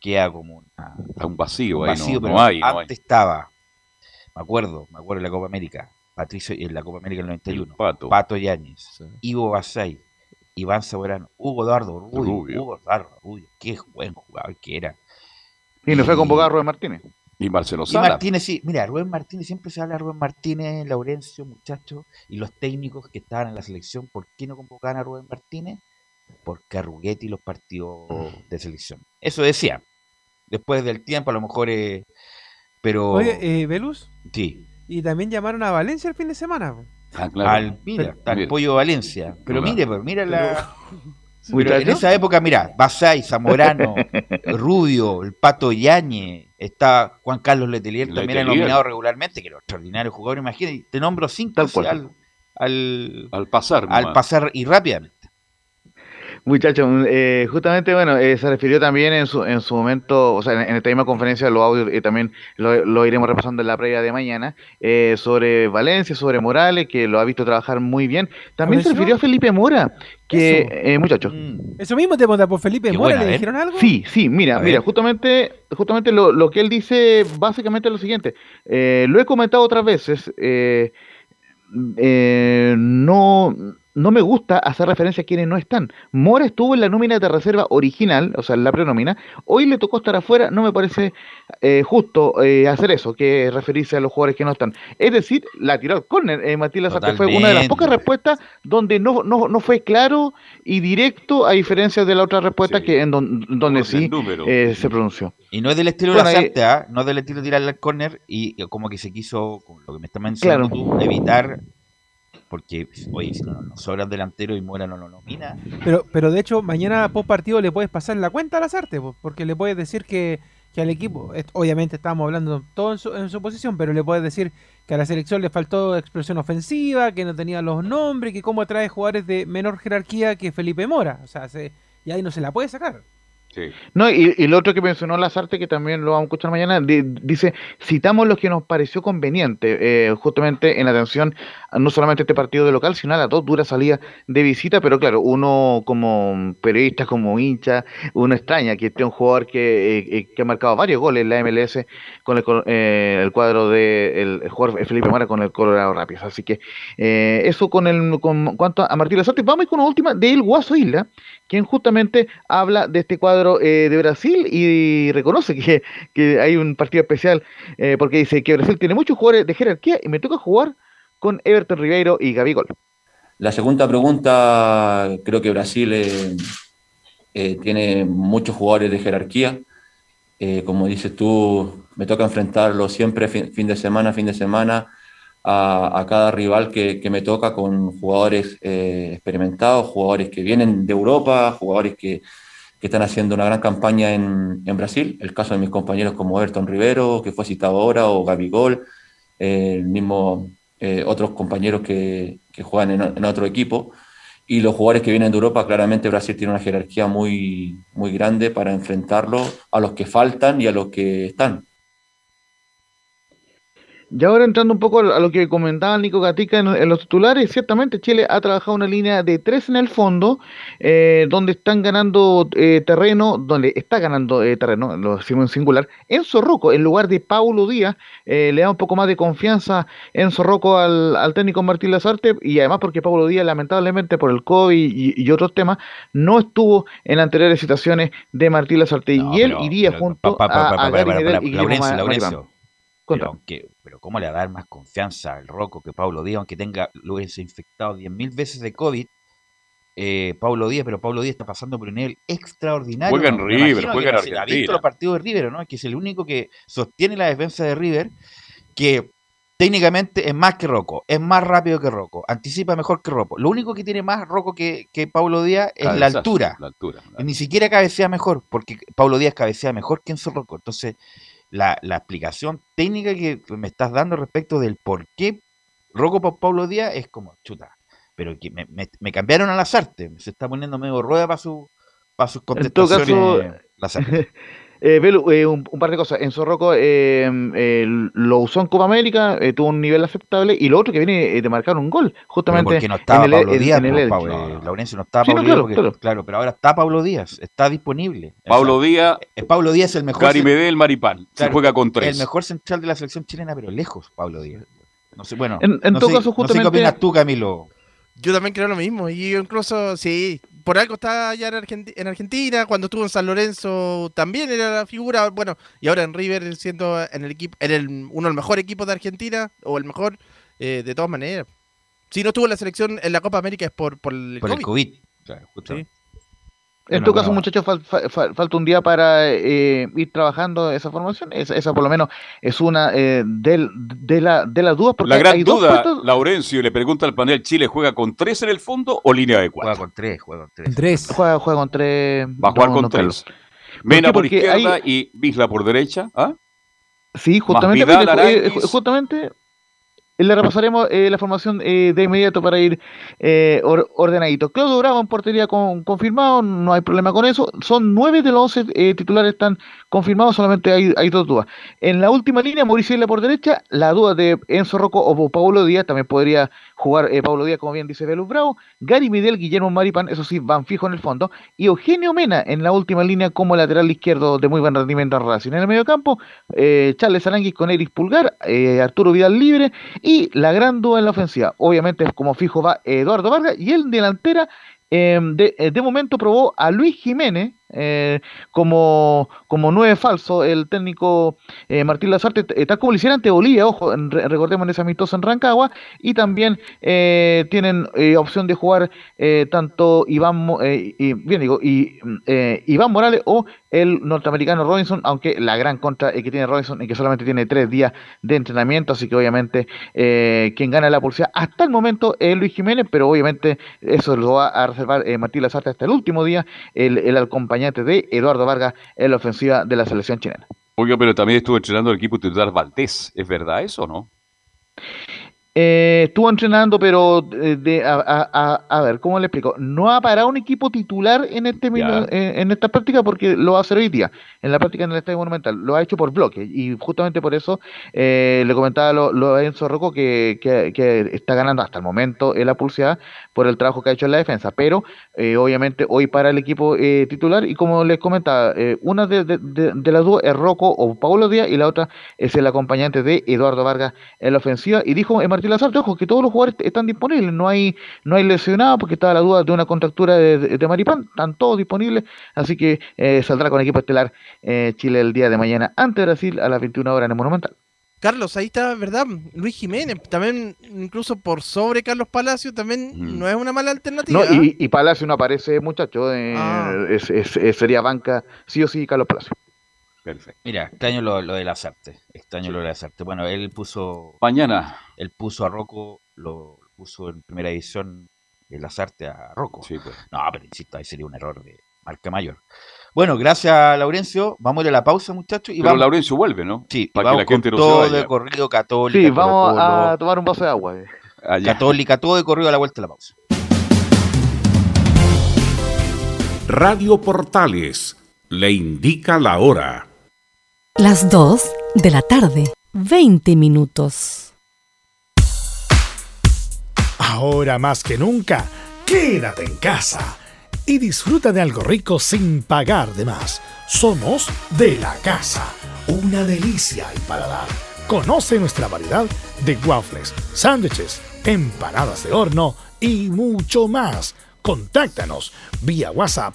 [SPEAKER 9] queda como una,
[SPEAKER 2] Está un vacío
[SPEAKER 9] un
[SPEAKER 2] ahí.
[SPEAKER 9] vacío,
[SPEAKER 2] no,
[SPEAKER 9] pero
[SPEAKER 2] no hay, no hay.
[SPEAKER 9] antes estaba, me acuerdo, me acuerdo en la Copa América, Patricio en la Copa América del 91,
[SPEAKER 2] Pato.
[SPEAKER 9] Pato Yáñez, Ivo Basay, Iván Saborano, Hugo Eduardo Rubio,
[SPEAKER 2] Rubio.
[SPEAKER 9] Hugo Eduardo Rubio, qué buen jugador que era.
[SPEAKER 5] Y no fue
[SPEAKER 9] Y-
[SPEAKER 5] convocado Rubén Martínez.
[SPEAKER 2] Y Marcelo
[SPEAKER 9] Y
[SPEAKER 2] Sala.
[SPEAKER 9] Martínez, sí, mira, Rubén Martínez, siempre se habla de Rubén Martínez, Laurencio, muchachos, y los técnicos que estaban en la selección, ¿por qué no convocaban a Rubén Martínez? Porque Arruguetti los partidos de selección. Eso decía. Después del tiempo, a lo mejor, eh, pero
[SPEAKER 6] Oye, eh, Velus,
[SPEAKER 9] sí,
[SPEAKER 6] y también llamaron a Valencia el fin de semana.
[SPEAKER 2] Ah, claro.
[SPEAKER 9] al, mira,
[SPEAKER 6] Pero-
[SPEAKER 9] al
[SPEAKER 2] Mira.
[SPEAKER 9] Pollo Valencia. Pero
[SPEAKER 2] Claro.
[SPEAKER 9] mire, pero mira la. Pero en esa época, mira, Basay, Zamorano, Rubio, el Pato Yañez, está Juan Carlos Letelier, también ha
[SPEAKER 2] Letelier.
[SPEAKER 9] nominado regularmente, que era un extraordinario jugador. Imagínate, te nombro cinco al, al,
[SPEAKER 2] Al pasar.
[SPEAKER 9] al
[SPEAKER 2] nomás.
[SPEAKER 9] pasar y rápidamente.
[SPEAKER 5] Muchachos, eh, justamente, bueno, eh, se refirió también en su, en su momento, o sea, en, en esta misma conferencia, los audios y también lo, lo iremos repasando en la previa de mañana, eh, sobre Valencia, sobre Morales, que lo ha visto trabajar muy bien. También se refirió a Felipe Mora, que, eh, muchachos,
[SPEAKER 9] Mm.
[SPEAKER 6] Eso mismo te pregunta por Felipe
[SPEAKER 9] Qué
[SPEAKER 6] Mora,
[SPEAKER 9] buena,
[SPEAKER 6] ¿le
[SPEAKER 9] ¿eh?
[SPEAKER 6] dijeron algo?
[SPEAKER 5] Sí, sí, mira,
[SPEAKER 9] A
[SPEAKER 5] mira,
[SPEAKER 9] ver.
[SPEAKER 5] justamente, justamente lo, lo que él dice básicamente es lo siguiente. Eh, lo he comentado otras veces. eh, eh, no, no me gusta hacer referencia a quienes no están. Mora estuvo en la nómina de reserva original, o sea, en la prenómina. Hoy le tocó estar afuera. No me parece eh, justo eh, hacer eso, que referirse a los jugadores que no están. Es decir, la tiró al córner. Eh, Matías Lazarte fue una de las pocas respuestas donde no, no, no fue claro y directo, a diferencia de la otra respuesta
[SPEAKER 2] Sí.
[SPEAKER 5] que en don- donde sí eh, se pronunció.
[SPEAKER 9] Y no es del estilo
[SPEAKER 5] Bueno,
[SPEAKER 9] Lazarte, ¿ah? no es del estilo de tirarle al córner y y como que se quiso, con lo que me está mencionando
[SPEAKER 5] Claro.
[SPEAKER 9] tú, evitar porque, oye, si no nos sobran delantero y Mora no lo nomina.
[SPEAKER 6] Pero, pero de hecho, mañana post partido le puedes pasar la cuenta a las artes, porque le puedes decir que, que al equipo, obviamente estábamos hablando todo en su, en su posición, pero le puedes decir que a la selección le faltó expresión ofensiva, que no tenía los nombres, que cómo atrae jugadores de menor jerarquía que Felipe Mora. O sea, se, y ahí no se la puede sacar.
[SPEAKER 5] No, y, lo otro que mencionó Lazarte, que también lo vamos a escuchar mañana, dice, citamos lo que nos pareció conveniente, eh, justamente en atención no solamente este partido de local, sino a las dos duras salidas de visita, pero claro, uno como periodista, como hincha, uno extraña que esté un jugador que, eh, eh, que ha marcado varios goles en la MLS con el, el cuadro de el, jugador Felipe Mara con el Colorado Rapids. Así que eso con el con cuanto a Martín Lazarte, vamos con una última del Guaso Isla, quien justamente habla de este cuadro eh, de Brasil y reconoce que, que, hay un partido especial eh, porque dice que Brasil tiene muchos jugadores de jerarquía y me toca jugar con Everton Ribeiro y Gabigol.
[SPEAKER 12] La segunda pregunta, creo que Brasil eh, tiene muchos jugadores de jerarquía. como dices tú, me toca enfrentarlo siempre fin de semana, fin de semana a, cada rival que, me toca con jugadores experimentados, jugadores que vienen de Europa, jugadores que, están haciendo una gran campaña en, Brasil. El caso de mis compañeros como Everton Rivero, que fue citado ahora, o Gabigol, eh, el mismo eh, otros compañeros que, juegan en, otro equipo. Y los jugadores que vienen de Europa, claramente Brasil tiene una jerarquía muy, muy grande para enfrentarlo a los que faltan y a los que están.
[SPEAKER 5] Y ahora entrando un poco a lo que comentaba Nico Gatica en, los titulares, ciertamente Chile ha trabajado una línea de tres en el fondo, eh, donde están ganando eh, terreno, donde está ganando eh, terreno, lo decimos en singular, en Zorroco, en lugar de Paulo Díaz, le da un poco más de confianza en Zorroco al, técnico Martín Lazarte, y además porque Paulo Díaz, lamentablemente por el COVID y, otros temas, no estuvo en anteriores situaciones de Martín Lazarte, y él iría junto a, Gary y Guillermo
[SPEAKER 9] pero, aunque, pero ¿cómo le va a dar más confianza al Rocco que Pablo Díaz, aunque tenga, lo hubiese infectado 10.000 veces de COVID? Eh, Pablo Díaz, pero Pablo Díaz está pasando por un nivel extraordinario.
[SPEAKER 2] Juega en River, juega en Argentina.
[SPEAKER 9] Ha visto los partidos de River, ¿no? Que es el único que sostiene la defensa de River, que técnicamente es más que Rocco, es más rápido que Rocco, anticipa mejor que Rocco. Lo único que tiene más Rocco que, que Pablo Díaz es la altura. La altura. Ni siquiera cabecea mejor, porque Pablo Díaz cabecea mejor que Enzo Rocco. Entonces, la, explicación técnica que me estás dando respecto del por qué Rocco por Pablo Díaz es como chuta. Pero que me, me, cambiaron a las artes, se está poniendo medio rueda para su, para sus contestaciones.
[SPEAKER 5] Eh, eh, un, par de cosas. En Zorroco eh, lo usó en Copa América, tuvo un nivel aceptable. Y lo otro que viene de marcar un gol, justamente.
[SPEAKER 9] porque no estaba Pablo Díaz, en el, Laurencio no estaba Pablo Díaz. claro, pero ahora está Pablo Díaz, está disponible.
[SPEAKER 2] Pablo Díaz.
[SPEAKER 9] Pablo Díaz es el mejor.
[SPEAKER 2] Cari Medel, Maripán. se juega con tres.
[SPEAKER 9] El mejor central de la selección chilena, pero lejos, Pablo Díaz. No sé, bueno.
[SPEAKER 5] En, todo caso, justamente.
[SPEAKER 9] qué opinas tú, Camilo.
[SPEAKER 7] Yo también creo lo mismo. Y incluso, sí, por algo está allá en, Argentina, cuando estuvo en San Lorenzo también era la figura, bueno, y ahora en River siendo en el equipo, en el, uno de los mejores equipos de Argentina, o el mejor, eh, de todas maneras. Si no estuvo en la selección en la Copa América es por, por el
[SPEAKER 9] por El COVID.
[SPEAKER 5] En tu caso, muchachos, falta un día para eh, ir trabajando esa formación. Esa, por lo menos es una eh, de, de, la, de las dudas.
[SPEAKER 2] Porque la gran duda, Laurencio, le pregunta al panel, ¿Chile juega con tres en el fondo o línea de cuatro?
[SPEAKER 9] Juega con tres, juega con
[SPEAKER 5] tres. Juega, juega con tres.
[SPEAKER 2] Va a jugar con tres. Mena por, izquierda y Bisla por derecha. ¿ah?
[SPEAKER 5] Sí, justamente. Eh, justamente le repasaremos eh, la formación eh, de inmediato para ir eh, ordenadito. Claudio Bravo en portería confirmado, no hay problema con eso. Son nueve de los once titulares están confirmados, solamente hay, hay dos dudas. En la última línea, Mauricio Isla por derecha, la duda de Enzo Rocco o Paulo Díaz, también podría jugar Pablo Díaz, como bien dice Velus Bravo. Gary Midel, Guillermo Maripan, eso sí, van fijo en el fondo. Y Eugenio Mena en la última línea como lateral izquierdo de muy buen rendimiento en Racing. En el medio campo, Charles Aranguis con Eric Pulgar, Arturo Vidal libre y la gran duda en la ofensiva, obviamente como fijo va Eduardo Vargas y el delantera em, de, eh, de, momento probó a Luis Jiménez, eh, como, como nueve falso el técnico eh, Martín Lazarte, tal como lo hicieron ante Bolivia, ojo, recordemos en ese amistoso en Rancagua, y también tienen opción de jugar tanto Iván, y, bien digo, y, Iván Morales o el norteamericano Robinson, aunque la gran contra es que tiene Robinson y que solamente tiene tres días de entrenamiento, así que obviamente quien gana la pulsera hasta el momento es Luis Jiménez, pero obviamente eso lo va a reservar Martín Lazarte hasta el último día, el, el acompañante de Eduardo Vargas en la ofensiva de la selección chilena.
[SPEAKER 2] Oiga, pero también estuvo entrenando el equipo titular Valdés, ¿es verdad eso o no?
[SPEAKER 5] Eh, estuvo entrenando, pero eh, de, a, ver, ¿cómo le explico? No ha parado un equipo titular en este en, esta práctica porque lo va a hacer hoy día, en la práctica en el Estadio Monumental. Lo ha hecho por bloque y justamente por eso eh, le comentaba lo, lo a Enzo Rocco que, que, está ganando hasta el momento en la pulseada por el trabajo que ha hecho en la defensa. Pero obviamente hoy para el equipo titular y como les comentaba, una de, de, las dos es Rocco o Paulo Díaz y la otra es el acompañante de Eduardo Vargas en la ofensiva. Y dijo en Martín ojo, que todos los jugadores están disponibles, no hay, no hay lesionados porque estaba la duda de una contractura de, de, Maripán, están todos disponibles, así que eh, saldrá con equipo estelar eh, Chile el día de mañana ante Brasil a las 21 horas en el Monumental.
[SPEAKER 7] Carlos, ahí está, ¿verdad? Luis Jiménez, también incluso por sobre Carlos Palacio, también mm. no es una mala alternativa.
[SPEAKER 5] No, y, Palacio no aparece, muchacho, eh, ah. sería banca sí o sí Carlos Palacio.
[SPEAKER 9] Perfecto. Mira, extraño lo, lo de las artes. Extraño lo de las artes. Bueno, él puso.
[SPEAKER 2] Mañana.
[SPEAKER 9] Él puso a Rocco, lo puso en primera edición de las artes a Rocco. Sí, pues. No, pero insisto, ahí sería un error de marca mayor. Bueno, gracias, Laurencio. Vamos a ir a la pausa, muchachos.
[SPEAKER 2] Y pero Laurencio vuelve, ¿no?
[SPEAKER 9] Sí, para que la gente no todo de corrido católico.
[SPEAKER 5] Sí, vamos a tomar un vaso de agua. Eh.
[SPEAKER 9] Católica, todo de corrido a la vuelta de la pausa.
[SPEAKER 13] Radio Portales le indica la hora.
[SPEAKER 14] Las 2 de la tarde, 20 minutos.
[SPEAKER 1] Ahora más que nunca, quédate en casa y disfruta de algo rico sin pagar de más. Somos de la casa, una delicia al paladar. Conoce nuestra variedad de waffles, sándwiches, empanadas de horno y mucho más. Contáctanos vía WhatsApp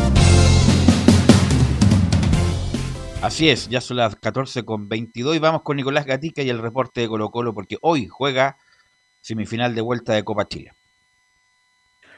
[SPEAKER 9] Así es, ya son las 14 con 22 y vamos con Nicolás Gatica y el reporte de Colo Colo porque hoy juega semifinal de vuelta de Copa Chile.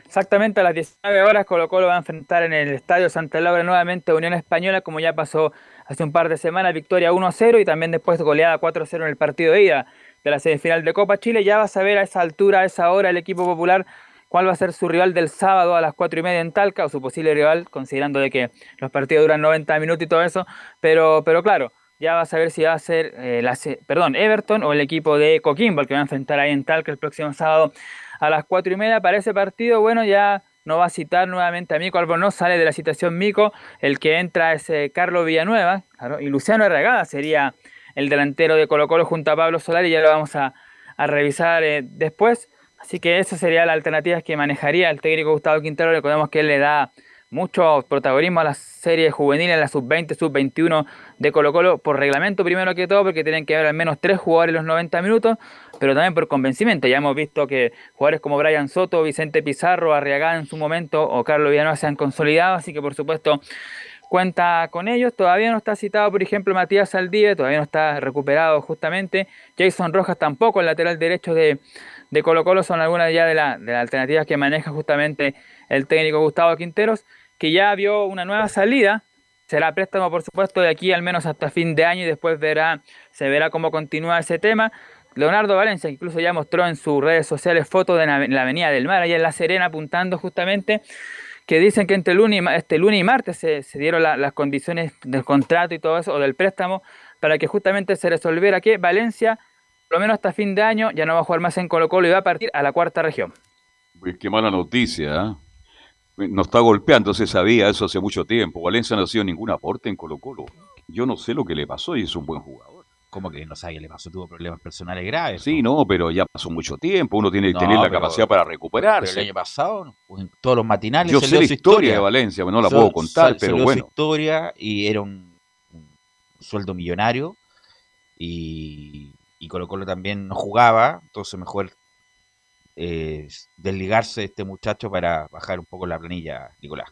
[SPEAKER 3] Exactamente a las 19 horas Colo Colo va a enfrentar en el Estadio Santa Laura nuevamente a Unión Española, como ya pasó hace un par de semanas, victoria 1-0 y también después goleada 4-0 en el partido de ida de la semifinal de Copa Chile. Ya va a saber a esa altura, a esa hora, el equipo popular cuál va a ser su rival del sábado a las 4 y media en Talca, o su posible rival, considerando de que los partidos duran 90 minutos y todo eso, pero, pero claro, ya va a saber si va a ser eh, la, perdón, Everton o el equipo de Coquimbo, el que va a enfrentar ahí en Talca el próximo sábado a las 4 y media. Para ese partido, bueno, ya no va a citar nuevamente a Mico no sale de la citación Mico, el que entra es eh, Carlos Villanueva, y Luciano Herragada sería el delantero de Colo Colo junto a Pablo Solari, ya lo vamos a, revisar eh, después. Así que esa sería la alternativa que manejaría el técnico Gustavo Quintero. Recordemos que él le da mucho protagonismo a las series juveniles, la sub-20, sub-21 de Colo Colo, por reglamento primero que todo, porque tienen que haber al menos tres jugadores en los 90 minutos, pero también por convencimiento. Ya hemos visto que jugadores como Brian Soto, Vicente Pizarro, Arriagada en su momento o Carlos Villanueva se han consolidado, así que por supuesto cuenta con ellos. Todavía no está citado, por ejemplo, Matías Saldíve, todavía no está recuperado justamente. Jason Rojas tampoco, el lateral derecho de, de Colo Colo, son algunas ya de, de las alternativas que maneja justamente el técnico Gustavo Quinteros que ya vio una nueva salida. Será préstamo, por supuesto, de aquí al menos hasta fin de año y después verá, se verá cómo continúa ese tema. Leonardo Valencia incluso ya mostró en sus redes sociales fotos de la Avenida del Mar, allá en La Serena, apuntando justamente que dicen que entre lunes y, este lunes y martes se, dieron las condiciones del contrato y todo eso, o del préstamo, para que justamente se resolviera que Valencia, por lo menos hasta fin de año, ya no va a jugar más en Colo Colo y va a partir a la cuarta región.
[SPEAKER 2] Pues qué mala noticia, ¿eh? nos está golpeando, se sabía eso hace mucho tiempo. Valencia no ha sido ningún aporte en Colo Colo. Yo no sé lo que le pasó y es un buen jugador.
[SPEAKER 9] ¿Cómo que no sabe le pasó? Tuvo problemas personales graves.
[SPEAKER 2] Sí, no, pero ya pasó mucho tiempo. Uno tiene que tener la capacidad para recuperarse.
[SPEAKER 9] Pero el año pasado, pues, todos los matinales.
[SPEAKER 2] Yo sé la historia, de Valencia, no la puedo contar, pero bueno.
[SPEAKER 9] Su historia y era un, sueldo millonario. Y, y Colo Colo también no jugaba, entonces mejor eh, desligarse de este muchacho para bajar un poco la planilla, Nicolás.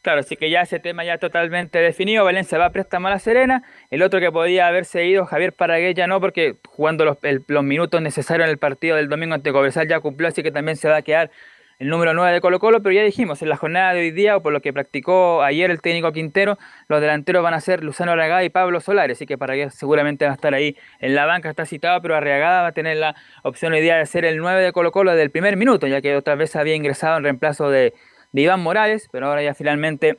[SPEAKER 3] Claro, así que ya ese tema ya totalmente definido. Valencia va a préstamo a la Serena. El otro que podía haberse ido, Javier Paraguay, ya no, porque jugando los, los minutos necesarios en el partido del domingo ante Cobresal ya cumplió, así que también se va a quedar el número 9 de Colo Colo, pero ya dijimos, en la jornada de hoy día, o por lo que practicó ayer el técnico Quintero, los delanteros van a ser Luzano Arriagada y Pablo Solares, así que para que seguramente va a estar ahí en la banca, está citado, pero Arriagada va a tener la opción hoy día de ser el 9 de Colo Colo desde el primer minuto, ya que otra vez había ingresado en reemplazo de, Iván Morales, pero ahora ya finalmente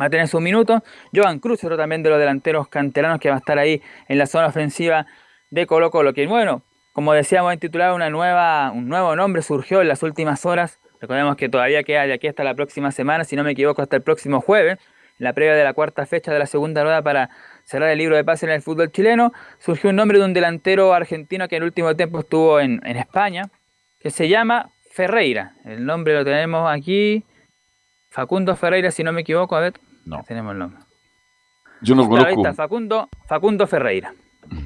[SPEAKER 3] va a tener su minuto. Joan Cruz, otro también de los delanteros canteranos que va a estar ahí en la zona ofensiva de Colo Colo, que bueno, como decíamos en titular, una nueva, un nuevo nombre surgió en las últimas horas Recordemos que todavía queda de aquí hasta la próxima semana, si no me equivoco, hasta el próximo jueves, la previa de la cuarta fecha de la segunda rueda para cerrar el libro de pase en el fútbol chileno. Surgió un nombre de un delantero argentino que en el último tiempo estuvo en, España, que se llama Ferreira. El nombre lo tenemos aquí. Facundo Ferreira, si no me equivoco, a ver. No. Tenemos el nombre.
[SPEAKER 2] Yo no conozco.
[SPEAKER 3] Facundo, Facundo Ferreira.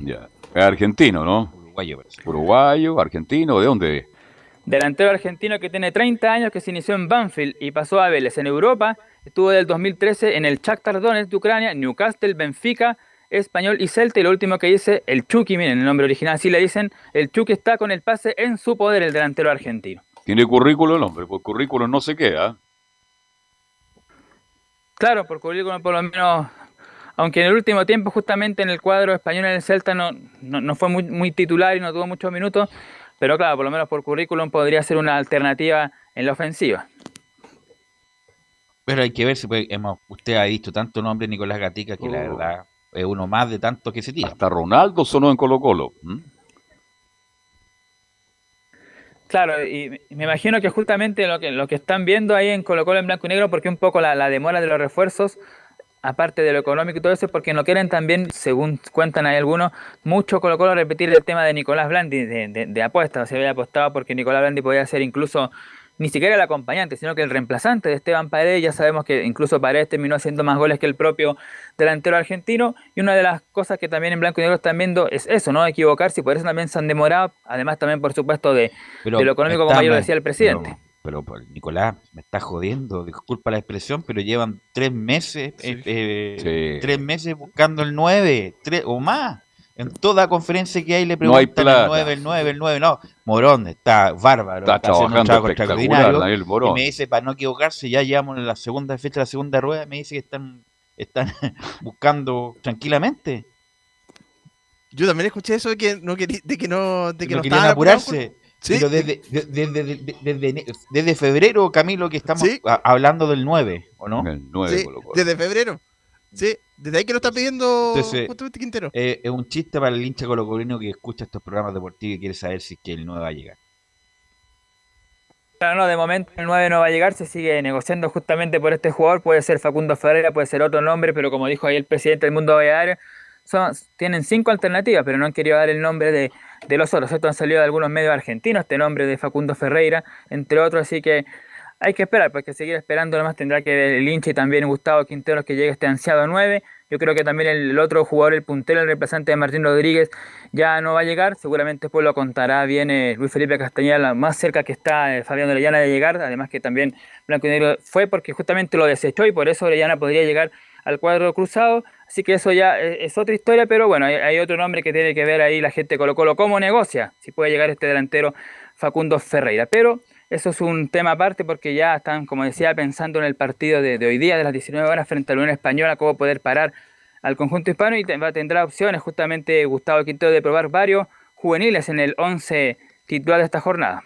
[SPEAKER 2] Ya. Es argentino, ¿no?
[SPEAKER 9] Uruguayo,
[SPEAKER 2] Uruguayo, argentino, ¿de dónde
[SPEAKER 3] Delantero argentino que tiene 30 años, que se inició en Banfield y pasó a Vélez en Europa. Estuvo del 2013 en el Shakhtar Donetsk de Ucrania, Newcastle, Benfica, Español y Celta. Y lo último que dice el Chucky, miren el nombre original, así le dicen, el Chucky está con el pase en su poder, el delantero argentino.
[SPEAKER 2] Tiene currículo el hombre, por currículo no se queda.
[SPEAKER 3] Claro, por currículum por lo menos, aunque en el último tiempo justamente en el cuadro español en el Celta no, no, fue muy, muy titular y no tuvo muchos minutos, pero claro, por lo menos por currículum podría ser una alternativa en la ofensiva.
[SPEAKER 9] Pero hay que ver si hemos, usted ha visto tanto nombre Nicolás Gatica que la oh. verdad es uno más de tanto que se tira.
[SPEAKER 2] Hasta Ronaldo sonó en Colo Colo.
[SPEAKER 3] Claro, y me imagino que justamente lo que, lo que están viendo ahí en Colo Colo en blanco y negro, porque un poco la, la demora de los refuerzos aparte de lo económico y todo eso, porque no quieren también, según cuentan hay algunos, mucho Colo Colo repetir el tema de Nicolás Blandi, de, de, apuestas. Se había apostado porque Nicolás Blandi podía ser incluso ni siquiera el acompañante, sino que el reemplazante de Esteban Paredes. Ya sabemos que incluso Paredes terminó haciendo más goles que el propio delantero argentino. Y una de las cosas que también en blanco y negro están viendo es eso, ¿no? Equivocarse y por eso también se han demorado. Además, también, por supuesto, de, lo económico, como ya lo decía el presidente
[SPEAKER 9] pero Nicolás, me está jodiendo, disculpa la expresión, pero llevan tres meses, eh, eh, tres meses buscando el 9, tres, o más. En toda conferencia que hay le
[SPEAKER 2] No hay
[SPEAKER 9] preguntan el 9, el 9, el 9. No, Morón está bárbaro.
[SPEAKER 2] Está
[SPEAKER 9] haciendo un
[SPEAKER 2] trabajando
[SPEAKER 9] trabajo extraordinario.
[SPEAKER 2] Daniel Morón.
[SPEAKER 9] Y me dice, para no equivocarse, ya llevamos en la segunda fecha, la segunda rueda. Me dice que están, están buscando tranquilamente.
[SPEAKER 7] Yo también escuché eso de que no, querí- de que no, de que
[SPEAKER 9] no querían apurarse.
[SPEAKER 7] con- Sí.
[SPEAKER 9] Pero desde, de- desde, desde, desde febrero, Camilo, que estamos a- hablando del 9, ¿o no?
[SPEAKER 2] El
[SPEAKER 7] Sí, desde febrero. Sí, desde ahí que lo está pidiendo
[SPEAKER 9] Entonces,
[SPEAKER 7] justamente Quintero.
[SPEAKER 9] eh, es un chiste para el hincha colocolino que escucha estos programas deportivos y quiere saber si es que el 9 va a llegar.
[SPEAKER 3] Claro, no, de momento el 9 no va a llegar, se sigue negociando justamente por este jugador, puede ser Facundo Ferreira, puede ser otro nombre, pero como dijo ahí el presidente del Mundo Baleares, son, tienen cinco alternativas, pero no han querido dar el nombre de, de los otros. Estos han salido de algunos medios argentinos, este nombre de Facundo Ferreira, entre otros, así que hay que esperar, porque seguir esperando nomás tendrá que el hincha y también Gustavo Quinteros que llegue este ansiado 9. Yo creo que también el, otro jugador, el puntero, el reemplazante de Martín Rodríguez, ya no va a llegar. Seguramente después lo contará bien Luis Felipe Castañeda, más cerca que está eh, Fabián Orellana de llegar. Además que también Blanco y Negro fue porque justamente lo desechó y por eso Orellana podría llegar al cuadro cruzado. Así que eso ya es, es otra historia, pero bueno, hay, otro nombre que tiene que ver ahí la gente Colo Colo, cómo negocia, si puede llegar este delantero Facundo Ferreira. Pero eso es un tema aparte porque ya están, como decía, pensando en el partido de, hoy día, de las 19 horas, frente a la Unión Española, cómo poder parar al conjunto hispano y tendrá opciones justamente Gustavo Quintero de probar varios juveniles en el 11 titular de esta jornada.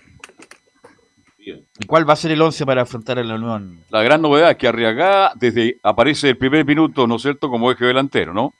[SPEAKER 9] ¿Y cuál va a ser el 11 para afrontar a la Unión?
[SPEAKER 2] La gran novedad es que Arriagá desde aparece el primer minuto, ¿no es cierto?, como eje delantero, ¿no?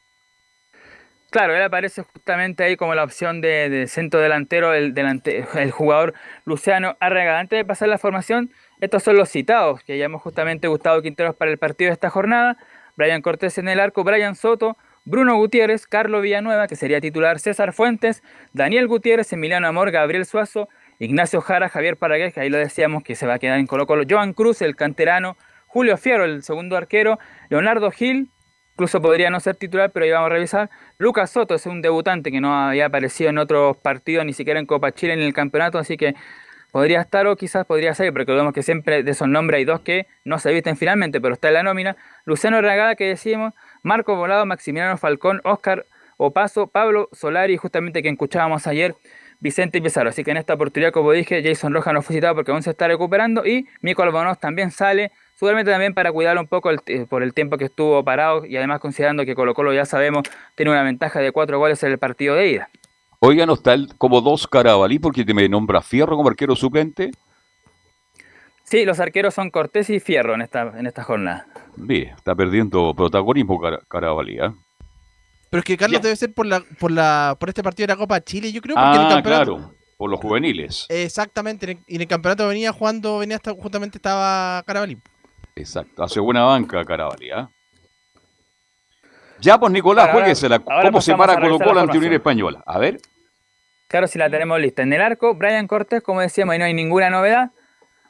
[SPEAKER 3] Claro, él aparece justamente ahí como la opción de, de centro delantero, el, delante, el jugador Luciano Arrega. Antes de pasar la formación, estos son los citados, que llamó justamente Gustavo Quinteros para el partido de esta jornada. Brian Cortés en el arco, Brian Soto, Bruno Gutiérrez, Carlos Villanueva, que sería titular, César Fuentes, Daniel Gutiérrez, Emiliano Amor, Gabriel Suazo, Ignacio Jara, Javier Paragués, que ahí lo decíamos que se va a quedar en Colo Colo, Joan Cruz, el canterano, Julio Fierro, el segundo arquero, Leonardo Gil, incluso podría no ser titular, pero ahí vamos a revisar. Lucas Soto es un debutante que no había aparecido en otros partidos, ni siquiera en Copa Chile en el campeonato, así que podría estar o quizás podría ser, porque vemos que siempre de esos nombres hay dos que no se visten finalmente, pero está en la nómina. Luciano Ragada, que decimos, Marco Volado, Maximiliano Falcón, Oscar Opaso, Pablo Solari, justamente que escuchábamos ayer, Vicente Pizarro. Así que en esta oportunidad, como dije, Jason Rojas no fue citado porque aún se está recuperando y Mico Albonos también sale, seguramente también para cuidarlo un poco el- eh, por el tiempo que estuvo parado y además considerando que Colo Colo ya sabemos tiene una ventaja de cuatro goles en el partido de ida.
[SPEAKER 2] Oiga, no está el- como dos Carabalí porque te me nombra Fierro como arquero suplente.
[SPEAKER 3] Sí, los arqueros son Cortés y Fierro en esta, en esta jornada.
[SPEAKER 2] Bien, está perdiendo protagonismo Cara- Carabalí, ¿ah?
[SPEAKER 7] Pero es que Carlos debe ser por la, por la, por este partido de la Copa Chile, yo creo, porque en el
[SPEAKER 2] Ah,
[SPEAKER 7] campeonato.
[SPEAKER 2] claro, por los juveniles.
[SPEAKER 7] Exactamente, en el, y en el campeonato venía jugando, venía hasta, justamente estaba Carabalí.
[SPEAKER 2] Exacto, hace buena banca Carabalí, ¿ah? Ya, pues Nicolás, jueguesela.
[SPEAKER 3] ahora
[SPEAKER 2] ¿Cómo se para Colo Colo
[SPEAKER 3] la
[SPEAKER 2] ante Unión. Española? A ver.
[SPEAKER 3] Claro, si la tenemos lista. En el arco, Brian Cortés, como decíamos, ahí no hay ninguna novedad.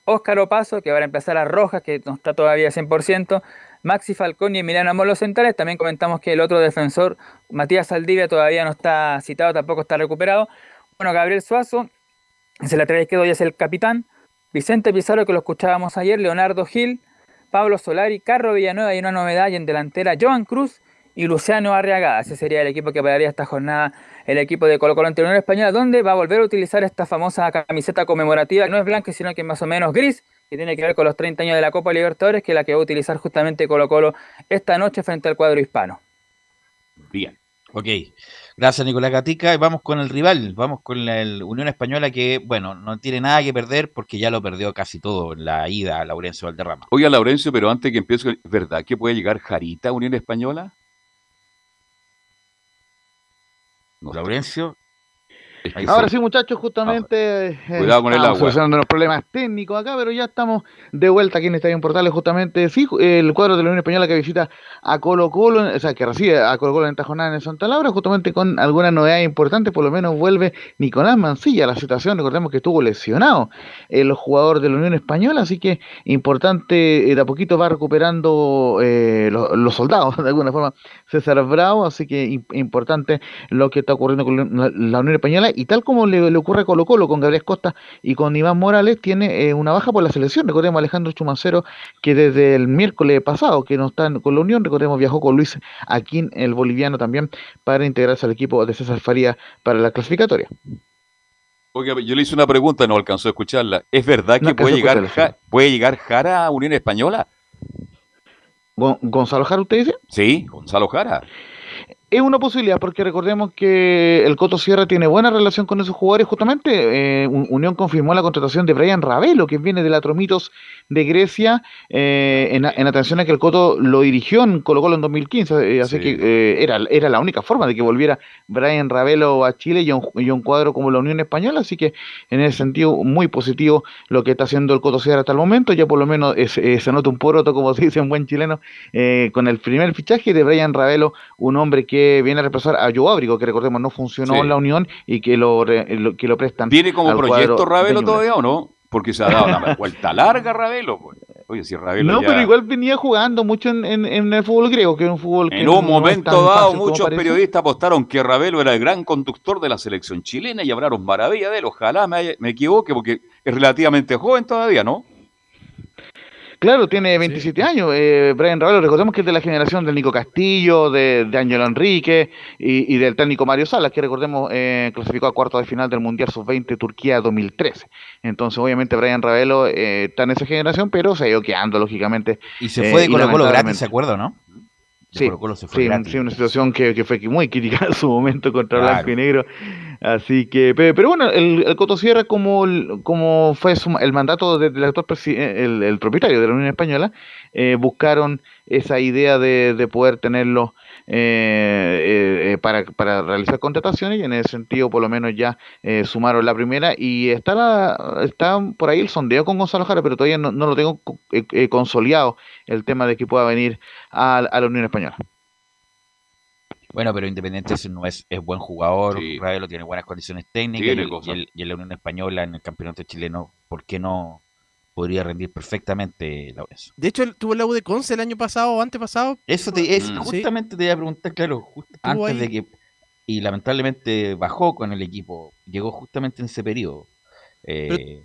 [SPEAKER 3] Óscar Opaso, que va a empezar a Rojas, que no está todavía 100%. Maxi Falcón y Emiliano Amor los centrales. También comentamos que el otro defensor, Matías Saldivia, todavía no está citado, tampoco está recuperado. Bueno, Gabriel Suazo, es el lateral izquierdo y es el capitán. Vicente Pizarro, que lo escuchábamos ayer. Leonardo Gil, Pablo Solari, Carro Villanueva y una novedad y en delantera Joan Cruz y Luciano Arriagada. Ese sería el equipo que pararía esta jornada, el equipo de Colo Colo ante la Unión Española, donde va a volver a utilizar esta famosa camiseta conmemorativa, no es blanca, sino que es más o menos gris, que tiene que ver con los 30 años de la Copa Libertadores, que es la que va a utilizar justamente Colo Colo esta noche frente al cuadro hispano.
[SPEAKER 2] Bien.
[SPEAKER 9] Ok. Gracias, Nicolás Gatica. Y vamos con el rival. Vamos con la el Unión Española que, bueno, no tiene nada que perder porque ya lo perdió casi todo en la ida a Laurencio Valderrama.
[SPEAKER 2] Oiga, Laurencio, pero antes que empiece, ¿es verdad que puede llegar Jarita a Unión Española?
[SPEAKER 9] Laurencio.
[SPEAKER 2] Es que
[SPEAKER 5] Ahora sí, muchachos, justamente. eh, estamos solucionando los problemas técnicos acá, pero ya estamos de vuelta aquí en Estadio Portales, justamente. Sí, el cuadro de la Unión Española que visita a Colo Colo, o sea, que recibe a Colo Colo en esta jornada en Santa Laura, justamente con algunas novedades importantes. Por lo menos vuelve Nicolás Mancilla a la situación. Recordemos que estuvo lesionado el jugador de la Unión Española, así que importante, eh, de a poquito va recuperando eh, lo- los soldados, de alguna forma, César Bravo, así que im- importante lo que está ocurriendo con la Unión Española y tal como le, ocurre a Colo Colo con Gabriel Costa y con Iván Morales, tiene eh, una baja por la selección. Recordemos a Alejandro Chumancero que desde el miércoles pasado que no está con la Unión, recordemos viajó con Luis Aquín, el boliviano también, para integrarse al equipo de César Faría para la clasificatoria.
[SPEAKER 2] Oiga, yo le hice una pregunta, no alcanzó a escucharla. ¿Es verdad que puede, llegar, puede llegar Jara a Unión Española?
[SPEAKER 5] ¿Gonzalo Jara usted dice?
[SPEAKER 2] Sí, Gonzalo Jara.
[SPEAKER 5] Es una posibilidad porque recordemos que el Coto Sierra tiene buena relación con esos jugadores. Justamente eh, Unión confirmó la contratación de Brian Ravelo, que viene de la Tromitos de Grecia, eh, en, atención a que el Coto lo dirigió en Colo Colo en 2015, eh, así que eh, era, era la única forma de que volviera Brian Ravelo a Chile y un, cuadro como la Unión Española, así que en ese sentido muy positivo lo que está haciendo el Coto Sierra hasta el momento, ya por lo menos se nota un poroto, como se dice en buen chileno, con el primer fichaje de Brian Ravelo, un hombre que viene a reemplazar a Joe Abrigo, que recordemos no funcionó en la Unión y que lo, que lo prestan.
[SPEAKER 2] ¿Tiene como proyecto Ravelo todavía o no? Porque se ha dado una vuelta larga Ravelo. Pues. Oye, si Ravelo
[SPEAKER 5] No, pero igual venía jugando mucho en, en, el fútbol griego, que es un fútbol
[SPEAKER 2] En un momento dado, muchos periodistas apostaron que Ravelo era el gran conductor de la selección chilena y hablaron maravilla de él. Ojalá me, me equivoque, porque es relativamente joven todavía, ¿no?
[SPEAKER 5] Claro, tiene 27 años. Eh, Brian Ravelo, recordemos que es de la generación del Nico Castillo, de, de Ángelo Enrique y, del técnico Mario Salas, que recordemos eh, clasificó a cuarto de final del Mundial Sub-20 Turquía 2013. Entonces, obviamente, Brian Ravelo eh, está en esa generación, pero se ha ido quedando, lógicamente.
[SPEAKER 9] Y se fue de Colo Colo gratis, ¿se acuerda, no?
[SPEAKER 5] Sí, sí, una situación que, que, fue muy crítica en su momento contra Blanco y Negro. Así que, pero, bueno, el, el Coto Sierra, como, como fue el mandato del actual el, el, propietario de la Unión Española, eh, buscaron esa idea de, de poder tenerlo eh, eh, para, para, realizar contrataciones y en ese sentido por lo menos ya eh, sumaron la primera y está la, está por ahí el sondeo con Gonzalo Jara pero todavía no, lo tengo consolidado el tema de que pueda venir a, la Unión Española.
[SPEAKER 9] Bueno, pero Independiente no es, es buen jugador, sí. tiene buenas condiciones técnicas y, y, la Unión Española en el campeonato chileno, ¿por qué no podría rendir perfectamente la UES.
[SPEAKER 7] De hecho, tuvo la U de Conce el año pasado o antepasado.
[SPEAKER 9] Eso te, es, mm. justamente te iba a preguntar, claro, antes de que. Y lamentablemente bajó con el equipo. Llegó justamente en ese periodo. Eh,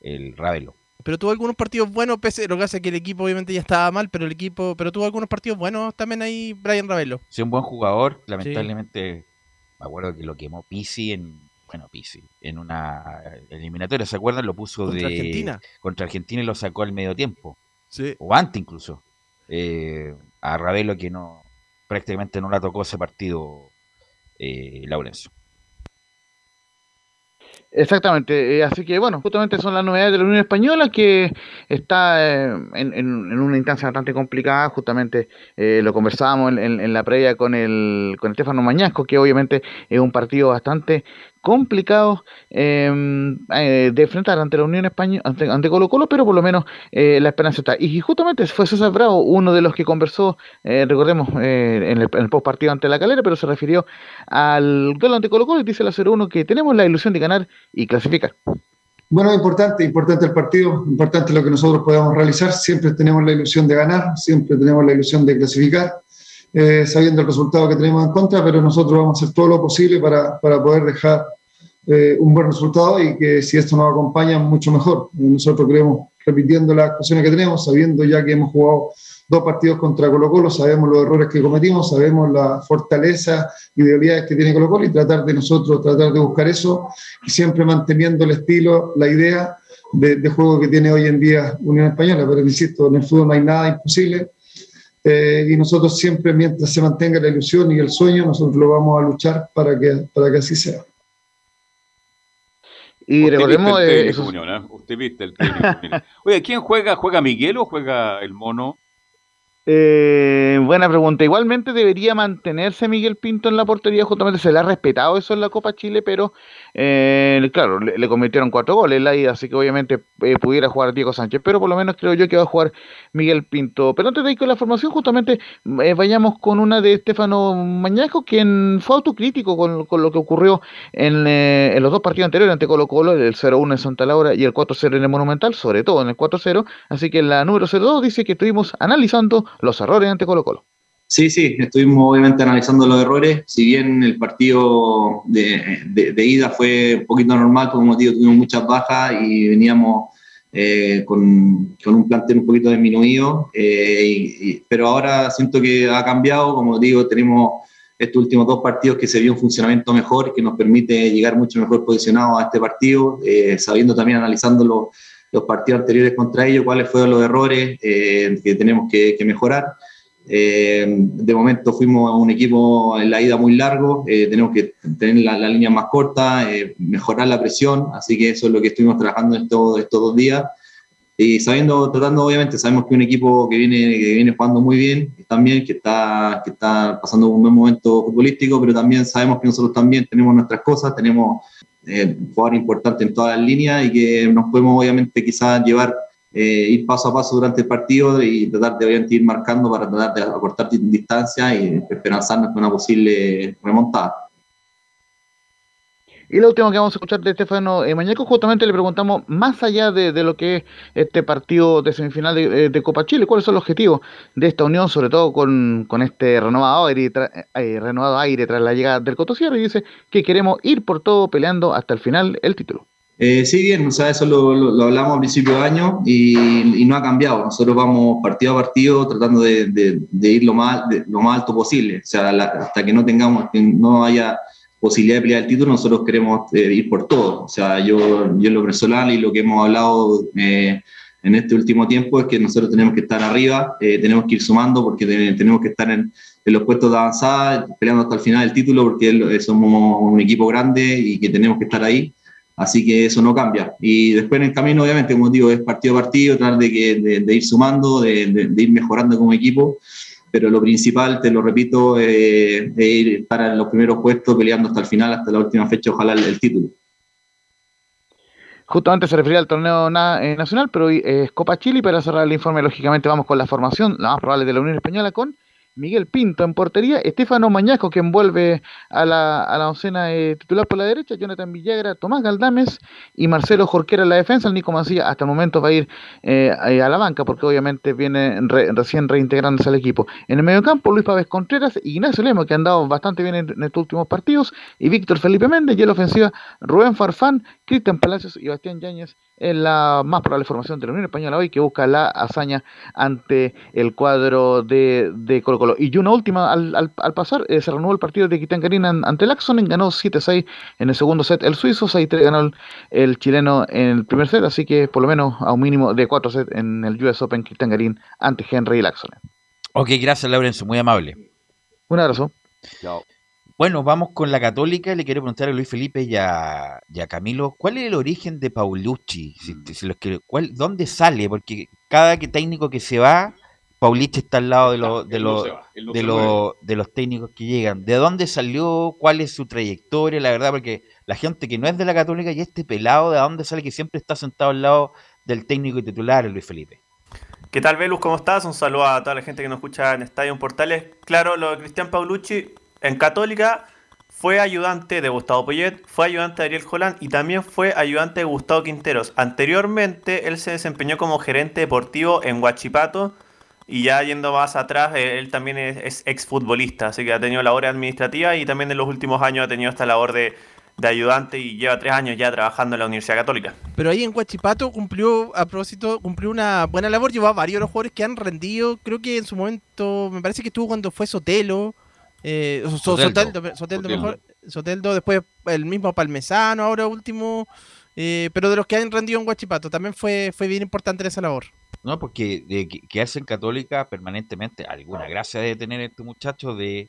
[SPEAKER 9] el Ravelo.
[SPEAKER 7] Pero tuvo algunos partidos buenos, pese lo que hace que el equipo obviamente ya estaba mal, pero el equipo, pero tuvo algunos partidos buenos también ahí Brian Ravelo.
[SPEAKER 9] Sí, un buen jugador, lamentablemente, me acuerdo que lo quemó Pisi en bueno, Pisi, en una eliminatoria, ¿se acuerdan? Lo puso
[SPEAKER 7] contra
[SPEAKER 9] de
[SPEAKER 7] Argentina.
[SPEAKER 9] contra Argentina y lo sacó al medio tiempo.
[SPEAKER 7] Sí.
[SPEAKER 9] O antes incluso. Eh, a Ravelo que no prácticamente no la tocó ese partido eh, Laurencio.
[SPEAKER 5] Exactamente, eh, así que bueno, justamente son las novedades de la Unión Española que está eh, en, una instancia bastante complicada, justamente eh, lo conversábamos en, la previa con el con Estefano Mañasco, que obviamente es un partido bastante complicado em, de enfrentar ante la Unión Española, ante, Colo Colo, pero por lo menos la esperanza está. Y justamente fue César Bravo uno de los que conversó, recordemos, en el, el post partido ante la calera, pero se refirió al duelo ante Colo Colo y dice la 0-1 que tenemos la ilusión de ganar y clasificar.
[SPEAKER 15] Bueno, importante, importante el partido, importante lo que nosotros podamos realizar. Siempre tenemos la ilusión de ganar, siempre tenemos la ilusión de clasificar, eh, sabiendo el resultado que tenemos en contra, pero nosotros vamos a hacer todo lo posible para, para poder dejar eh, un buen resultado y que si esto nos acompaña, mucho mejor. Nosotros creemos, repitiendo las actuaciones que tenemos, sabiendo ya que hemos jugado dos partidos contra Colo Colo, sabemos los errores que cometimos, sabemos la fortaleza y debilidades que tiene Colo Colo y tratar de nosotros, tratar de buscar eso y siempre manteniendo el estilo, la idea de, juego que tiene hoy en día Unión Española. Pero insisto, en el fútbol no hay nada imposible eh, y nosotros siempre, mientras se mantenga la ilusión y el sueño, nosotros lo vamos a luchar para que, para que así sea.
[SPEAKER 2] Y Usted recordemos. Viste el eh, ¿eh? Usted viste el Oye, ¿quién juega? ¿Juega Miguel o juega el mono?
[SPEAKER 5] Eh, buena pregunta. Igualmente debería mantenerse Miguel Pinto en la portería, justamente se le ha respetado eso en la Copa Chile, pero eh, claro, le, cometieron cuatro goles en la ida, así que obviamente eh, pudiera jugar Diego Sánchez, pero por lo menos creo yo que va a jugar Miguel Pinto. Pero antes de ir con la formación, justamente eh, vayamos con una de Estefano Mañasco, quien fue autocrítico con, con lo que ocurrió en, en, los dos partidos anteriores ante Colo Colo, el 0-1 en Santa Laura y el 4-0 en el Monumental, sobre todo en el 4-0. Así que la número 0-2 dice que estuvimos analizando los errores ante Colo Colo.
[SPEAKER 16] Sí, sí, estuvimos obviamente analizando los errores. Si bien el partido de, de, ida fue un poquito normal, por motivo tuvimos muchas bajas y veníamos eh, con, con, un plantel un poquito disminuido, eh, pero ahora siento que ha cambiado. Como digo, tenemos estos últimos dos partidos que se vio un funcionamiento mejor, que nos permite llegar mucho mejor posicionado a este partido, eh, sabiendo también, analizando los, partidos anteriores contra ellos, cuáles fueron los errores que tenemos que, que mejorar. Eh, de momento fuimos un equipo en la ida muy largo, eh, tenemos que tener la, línea más corta, eh, mejorar la presión, así que eso es lo que estuvimos trabajando estos, estos dos días. Y sabiendo, tratando, obviamente, sabemos que un equipo que viene, que viene jugando muy bien, también, que está, que está pasando un buen momento futbolístico, pero también sabemos que nosotros también tenemos nuestras cosas, tenemos eh, jugadores importantes en todas las líneas y que nos podemos, obviamente, quizás llevar eh, ir paso a paso durante el partido y tratar de obviamente ir marcando para tratar de acortar distancia y esperanzarnos con una posible remontada.
[SPEAKER 5] Y lo último que vamos a escuchar de Estefano eh, Mañaco, justamente le preguntamos, más allá de, lo que es este partido de semifinal de, eh, Copa Chile, ¿cuáles son los objetivos de esta unión, sobre todo con, este renovado aire, renovado aire tras la llegada del Cotosierra? Y dice que queremos ir por todo peleando hasta el final el título.
[SPEAKER 16] Eh, sí, bien, o sea, eso lo, hablamos a principio de año y, no ha cambiado. Nosotros vamos partido a partido tratando de, ir lo más, lo más alto posible. O sea, hasta que no tengamos, que no haya posibilidad de pelear el título, nosotros queremos eh, ir por todo. O sea, yo, yo en lo personal y lo que hemos hablado eh, en este último tiempo es que nosotros tenemos que estar arriba, tenemos que ir sumando porque tenemos que estar en, en, los puestos de avanzada, peleando hasta el final del título porque somos un equipo grande y que tenemos que estar ahí. Así que eso no cambia. Y después en el camino, obviamente, como digo, es partido a partido, tratar de, que, de, ir sumando, de, ir mejorando como equipo. Pero lo principal, te lo repito, eh, es ir para los primeros puestos, peleando hasta el final, hasta la última fecha, ojalá el, título.
[SPEAKER 5] Justamente se refería al torneo eh, nacional, pero hoy es Copa Chile. Para cerrar el informe, lógicamente, vamos con la formación, la más probable de la Unión Española, con Miguel Pinto en portería, Estefano Mañaco que envuelve a la, a la oncena titular por la derecha, Jonathan Villagra, Tomás Galdames y Marcelo Jorquera en la defensa. El Nico Mancilla hasta el momento va a ir eh, a la banca porque obviamente viene recién reintegrándose al equipo. En el medio campo, Luis Pávez Contreras Ignacio Lemo que han dado bastante bien en, estos últimos partidos y Víctor Felipe Méndez y en la ofensiva Rubén Farfán, Cristian Palacios y Bastián Yáñez en la más probable formación de la Unión Española hoy que busca la hazaña ante el cuadro de, de Colo Colo. Y una última, al, al, pasar, eh, se renovó el partido de Quitancarina ante el Axon, ganó 7-6 en el segundo set el suizo, 6-3 ganó el, chileno en el primer set, así que por lo menos a un mínimo de 4 sets en el US Open Quitancarín ante Henry y Laxon.
[SPEAKER 9] Ok, gracias Laurencio, muy amable.
[SPEAKER 5] Un abrazo.
[SPEAKER 9] Chao. Bueno, vamos con la Católica. Le quiero preguntar a Luis Felipe y a, Camilo, ¿cuál es el origen de Paulucci? Mm. ¿Dónde sale? Porque cada que técnico que se va, Paulucci está al lado de, los de, los de, de los técnicos que llegan. ¿De dónde salió? ¿Cuál es su trayectoria? La verdad, porque la gente que no es de la Católica y este pelado, ¿de dónde sale que siempre está sentado al lado del técnico y titular, Luis Felipe?
[SPEAKER 4] ¿Qué tal, Velus? ¿Cómo estás? Un saludo a toda la gente que nos escucha en Estadio Portales. Claro, lo de Cristian Paulucci en Católica fue ayudante de Gustavo Poyet, fue ayudante de Ariel Holland y también fue ayudante de Gustavo Quinteros. Anteriormente él se desempeñó como gerente deportivo en Huachipato y ya yendo más atrás, él también es, exfutbolista, así que ha tenido labor administrativa y también en los últimos años ha tenido esta labor de, ayudante y lleva tres años ya trabajando en la Universidad Católica.
[SPEAKER 7] Pero ahí en Huachipato cumplió, a propósito, cumplió una buena labor, llevó a varios los jugadores que han rendido, creo que en su momento, me parece que estuvo cuando fue Sotelo, eh, Soteldo, mejor. Soteldo, después el mismo Palmesano, ahora último. Eh, pero de los que han rendido en Guachipato, también fue, fue bien importante esa labor.
[SPEAKER 9] No, porque de quedarse en Católica permanentemente, alguna gracia de tener este muchacho de,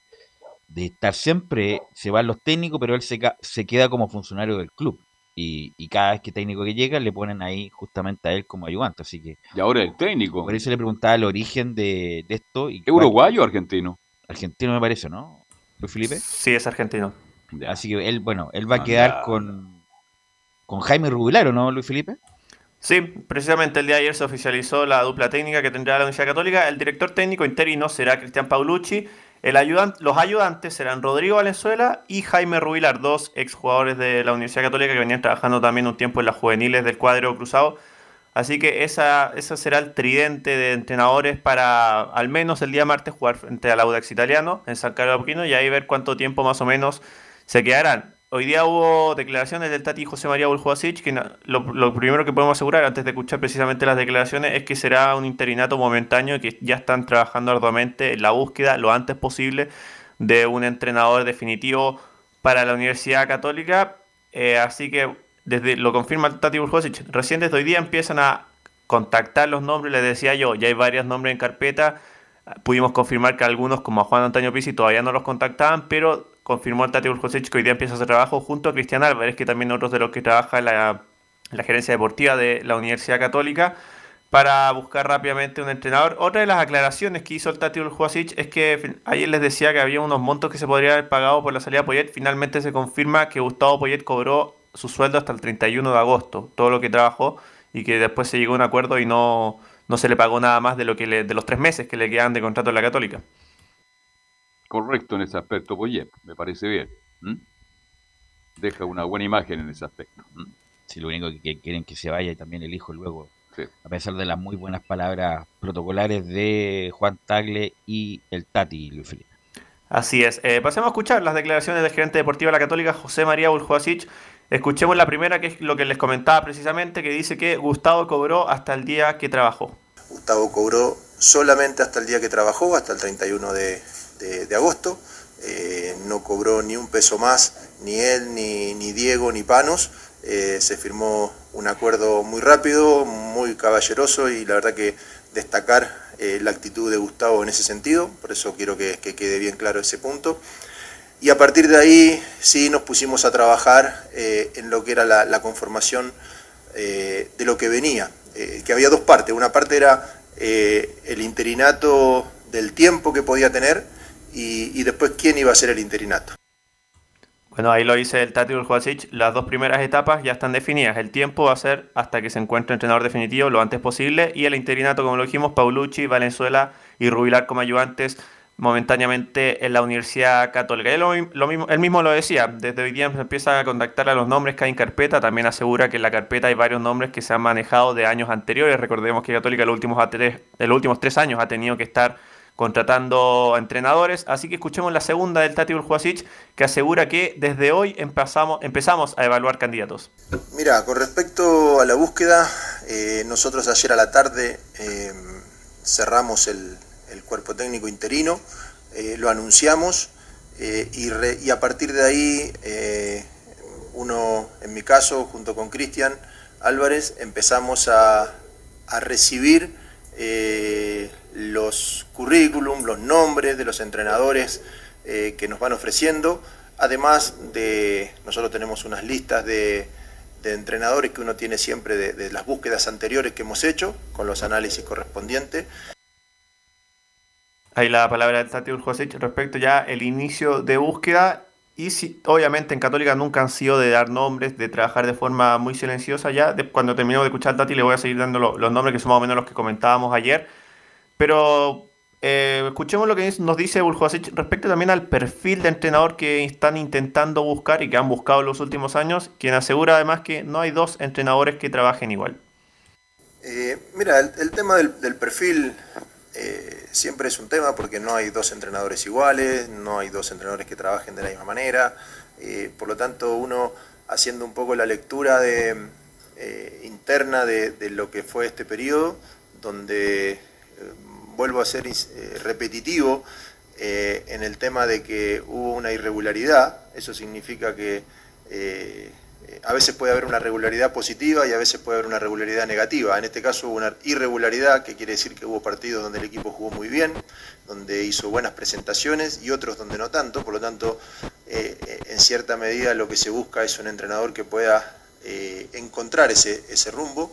[SPEAKER 9] de estar siempre, se van los técnicos, pero él se, se queda como funcionario del club. Y, y, cada vez que técnico que llega le ponen ahí justamente a él como ayudante, así que...
[SPEAKER 2] Y ahora el técnico.
[SPEAKER 9] Por eso le preguntaba el origen de, esto. Y
[SPEAKER 2] ¿Es uruguayo o argentino?
[SPEAKER 9] Argentino me parece, ¿no? Luis Felipe.
[SPEAKER 4] Sí, es argentino.
[SPEAKER 9] Así que él, bueno, él va a quedar con, con Jaime Rubilar, no, Luis Felipe?
[SPEAKER 4] Sí, precisamente el día de ayer se oficializó la dupla técnica que tendrá la Universidad Católica. El director técnico interino será Cristian Paulucci. El ayudante, los ayudantes serán Rodrigo Valenzuela y Jaime Rubilar, dos exjugadores de la Universidad Católica que venían trabajando también un tiempo en las juveniles del cuadro cruzado. Así que esa, esa será el tridente de entrenadores para al menos el día martes jugar frente al Audax Italiano en San Carlos Apoquino y ahí ver cuánto tiempo más o menos se quedarán. Hoy día hubo declaraciones del Tati José María Buljovasic, que lo, primero que podemos asegurar antes de escuchar precisamente las declaraciones es que será un interinato momentáneo y que ya están trabajando arduamente en la búsqueda lo antes posible de un entrenador definitivo para la Universidad Católica. Eh, así que desde lo confirma el Tati Buljovasic, recién desde hoy día empiezan a contactar los nombres, les decía yo, ya hay varios nombres en carpeta. Pudimos confirmar que algunos, como a Juan Antonio Pizzi, todavía no los contactaban, pero confirmó el Tati Urjosic que hoy día empieza hacer trabajo junto a Cristian Álvarez, que también otros de los que trabaja en la, gerencia deportiva de la Universidad Católica, para buscar rápidamente un entrenador. Otra de las aclaraciones que hizo el Tati Urjosic es que ayer les decía que había unos montos que se podría haber pagado por la salida de Poyet. Finalmente se confirma que Gustavo Poyet cobró su sueldo hasta el 31 de agosto, todo lo que trabajó, y que después se llegó a un acuerdo y no, no se le pagó nada más de, lo que de los tres meses que le quedan de contrato en la Católica
[SPEAKER 2] correcto en ese aspecto, Poyet, me parece bien. Deja una buena imagen en ese aspecto.
[SPEAKER 9] Si lo único que quieren que se vaya y también el hijo luego, a pesar de las muy buenas palabras protocolares de Juan Tagle y el Tati Luis Felipe.
[SPEAKER 4] Así es. Eh, pasemos a escuchar las declaraciones del gerente deportivo de la Católica, José María Buljoasic. Escuchemos la primera, que es lo que les comentaba precisamente, que dice que Gustavo cobró hasta el día que trabajó.
[SPEAKER 17] Gustavo cobró solamente hasta el día que trabajó, hasta el 31 de, de, agosto. Eh, no cobró ni un peso más, ni él, ni, ni Diego, ni Panos. Eh, se firmó un acuerdo muy rápido, muy caballeroso y la verdad que destacar eh, la actitud de Gustavo en ese sentido, por eso quiero que, quede bien claro ese punto. Y a partir de ahí sí nos pusimos a trabajar en lo que era la, conformación de lo que venía, que había dos partes. Una parte era el interinato del tiempo que podía tener, y, después quién iba a ser el interinato.
[SPEAKER 4] Bueno, ahí lo dice el Tati Urjuasic. Las dos primeras etapas ya están definidas. El tiempo va a ser hasta que se encuentre entrenador definitivo lo antes posible. Y el interinato, como lo dijimos, Paulucci, Valenzuela y Rubilar como ayudantes momentáneamente en la Universidad Católica. Él, lo, mismo, lo decía, desde hoy día empieza a contactar a los nombres que hay en carpeta, también asegura que en la carpeta hay varios nombres que se han manejado de años anteriores. Recordemos que Católica los últimos, los últimos tres años ha tenido que estar contratando entrenadores. Así que escuchemos la segunda del Tati Urjuasic, que asegura que desde hoy empezamos, empezamos a evaluar candidatos.
[SPEAKER 17] Mira, con respecto a la búsqueda, eh, nosotros ayer a la tarde eh, cerramos el, cuerpo técnico interino, eh, lo anunciamos y, a partir de ahí, uno, en mi caso, junto con Cristian Álvarez, empezamos a, recibir los currículum, los nombres de los entrenadores eh, que nos van ofreciendo. Además de, nosotros tenemos unas listas de, entrenadores que uno tiene siempre de, las búsquedas anteriores que hemos hecho, con los análisis correspondientes.
[SPEAKER 4] Ahí la palabra del Tati Urjosic respecto ya el inicio de búsqueda. Y si, obviamente en Católica nunca han sido de dar nombres, de trabajar de forma muy silenciosa. Ya cuando terminemos de escuchar Tati le voy a seguir dando los nombres que son más o menos los que comentábamos ayer pero eh, escuchemos lo que nos dice Buljovasic respecto también al perfil de entrenador que están intentando buscar y que han buscado en los últimos años, quien asegura además que no hay dos entrenadores que trabajen igual.
[SPEAKER 17] Eh, mira, el, tema del, perfil eh, siempre es un tema porque no hay dos entrenadores iguales, no hay dos entrenadores que trabajen de la misma manera, por lo tanto uno haciendo un poco la lectura de, interna de, de, lo que fue este periodo, donde vuelvo a ser eh, repetitivo eh, en el tema de que hubo una irregularidad, eso significa que eh, a veces puede haber una regularidad positiva y a veces puede haber una regularidad negativa. En este caso hubo una irregularidad, que quiere decir que hubo partidos donde el equipo jugó muy bien, donde hizo buenas presentaciones y otros donde no tanto. Por lo tanto, en cierta medida lo que se busca es un entrenador que pueda encontrar ese, ese rumbo.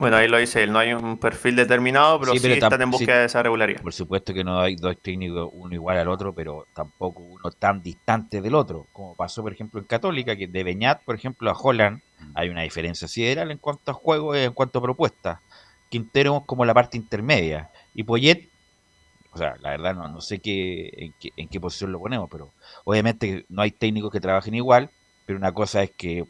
[SPEAKER 4] Bueno, ahí lo dice él, no hay un perfil determinado, pero sí, están en búsqueda de esa regularidad.
[SPEAKER 9] Por supuesto que no hay dos técnicos uno igual al otro, pero tampoco uno tan distante del otro, como pasó por ejemplo en Católica, que de Beñat, por ejemplo, a Holland mm. hay una diferencia sideral en cuanto a juego y en cuanto a propuestas. Quintero es como la parte intermedia, y Poyet, o sea, la verdad no, no sé qué en, qué en qué posición lo ponemos, pero obviamente no hay técnicos que trabajen igual, pero una cosa es que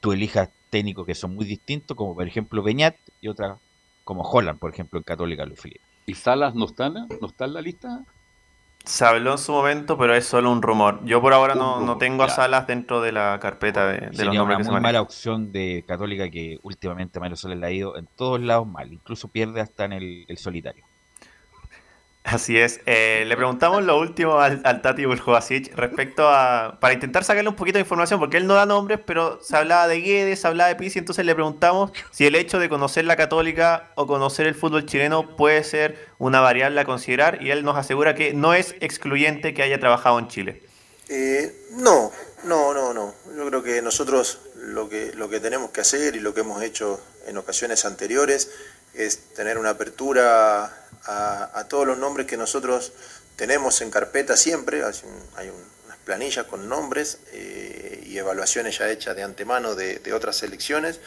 [SPEAKER 9] tú elijas técnicos que son muy distintos, como por ejemplo Beñat y otra como Holland, por ejemplo, en Católica Luis.
[SPEAKER 2] ¿Y Salas no está, no está en la lista?
[SPEAKER 4] Se habló en su momento, pero es solo un rumor. Yo por ahora no, no tengo a Salas dentro de la carpeta de, de los nombres
[SPEAKER 9] una
[SPEAKER 4] que se
[SPEAKER 9] muy
[SPEAKER 4] manejan.
[SPEAKER 9] mala opción de Católica que últimamente Mario Soles le ha ido en todos lados mal, incluso pierde hasta en el, el solitario.
[SPEAKER 4] Así es. Eh, le preguntamos lo último al, al Tati Buljovasic respecto a. para intentar sacarle un poquito de información, porque él no da nombres, pero se hablaba de Guedes, se hablaba de Pizzi, entonces le preguntamos si el hecho de conocer la Católica o conocer el fútbol chileno puede ser una variable a considerar, y él nos asegura que no es excluyente que haya trabajado en Chile.
[SPEAKER 17] Eh, no, no, no, no. Yo creo que nosotros lo que, lo que tenemos que hacer y lo que hemos hecho en ocasiones anteriores es tener una apertura a, todos los nombres que nosotros tenemos en carpeta siempre. Hay, un- hay un- unas planillas con nombres eh, y evaluaciones ya hechas de antemano de, otras selecciones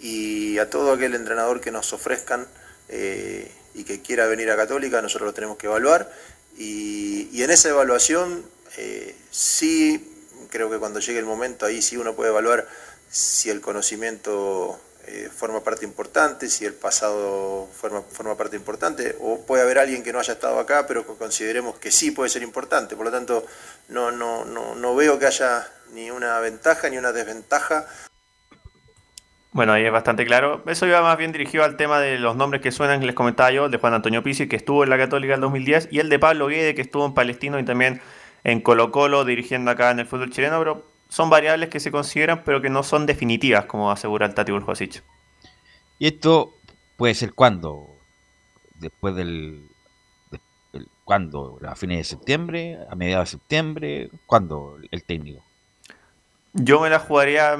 [SPEAKER 17] y a todo aquel entrenador que nos ofrezcan eh, y que quiera venir a Católica, nosotros lo tenemos que evaluar y, y en esa evaluación eh, sí creo que cuando llegue el momento ahí sí uno puede evaluar si el conocimiento eh, forma parte importante, si el pasado forma, forma parte importante, o puede haber alguien que no haya estado acá, pero consideremos que sí puede ser importante. Por lo tanto, no, no, no, no veo que haya ni una ventaja ni una desventaja
[SPEAKER 4] Bueno, ahí es bastante claro. Eso iba más bien dirigido al tema de los nombres que suenan, que les comentaba yo, el de Juan Antonio Pizzi, que estuvo en la Católica en 2010, y el de Pablo Guede, que estuvo en Palestino y también en Colo Colo, dirigiendo acá en el fútbol chileno, pero son variables que se consideran, pero que no son definitivas, como asegura el Tati Burjosic.
[SPEAKER 9] Y esto puede ser cuando, después del, de- del- cuando, a fines de septiembre, a mediados de septiembre, cuando el técnico.
[SPEAKER 4] Yo me la jugaría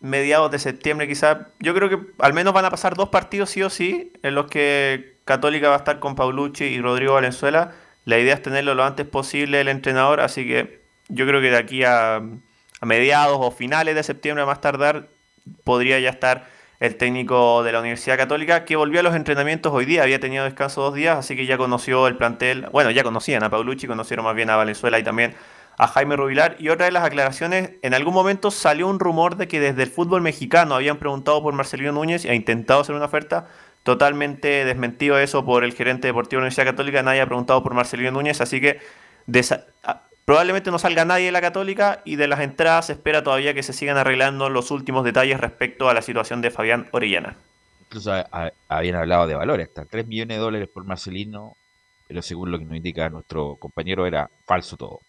[SPEAKER 4] mediados de septiembre quizás. Yo creo que al menos van a pasar dos partidos sí o sí, en los que Católica va a estar con Paulucci y Rodrigo Valenzuela. La idea es tenerlo lo antes posible el entrenador, así que yo creo que de aquí a, a mediados o finales de septiembre a más tardar podría ya estar el técnico de la Universidad Católica que volvió a los entrenamientos hoy día, había tenido descanso dos días, así que ya conoció el plantel, bueno, ya conocían a Paulucci, conocieron más bien a Valenzuela y también a Jaime Rubilar. Y otra de las aclaraciones, en algún momento salió un rumor de que desde el fútbol mexicano habían preguntado por Marcelino Núñez e intentado hacer una oferta. Totalmente desmentido eso por el gerente deportivo de la Universidad Católica, nadie ha preguntado por Marcelino Núñez, así que probablemente no salga nadie de la Católica y de las entradas se espera todavía que se sigan arreglando los últimos detalles respecto a la situación de Fabián Orellana.
[SPEAKER 9] Incluso a- a- habían hablado de valores, hasta 3 millones de dólares por Marcelino, pero según lo que nos indica nuestro compañero era falso todo.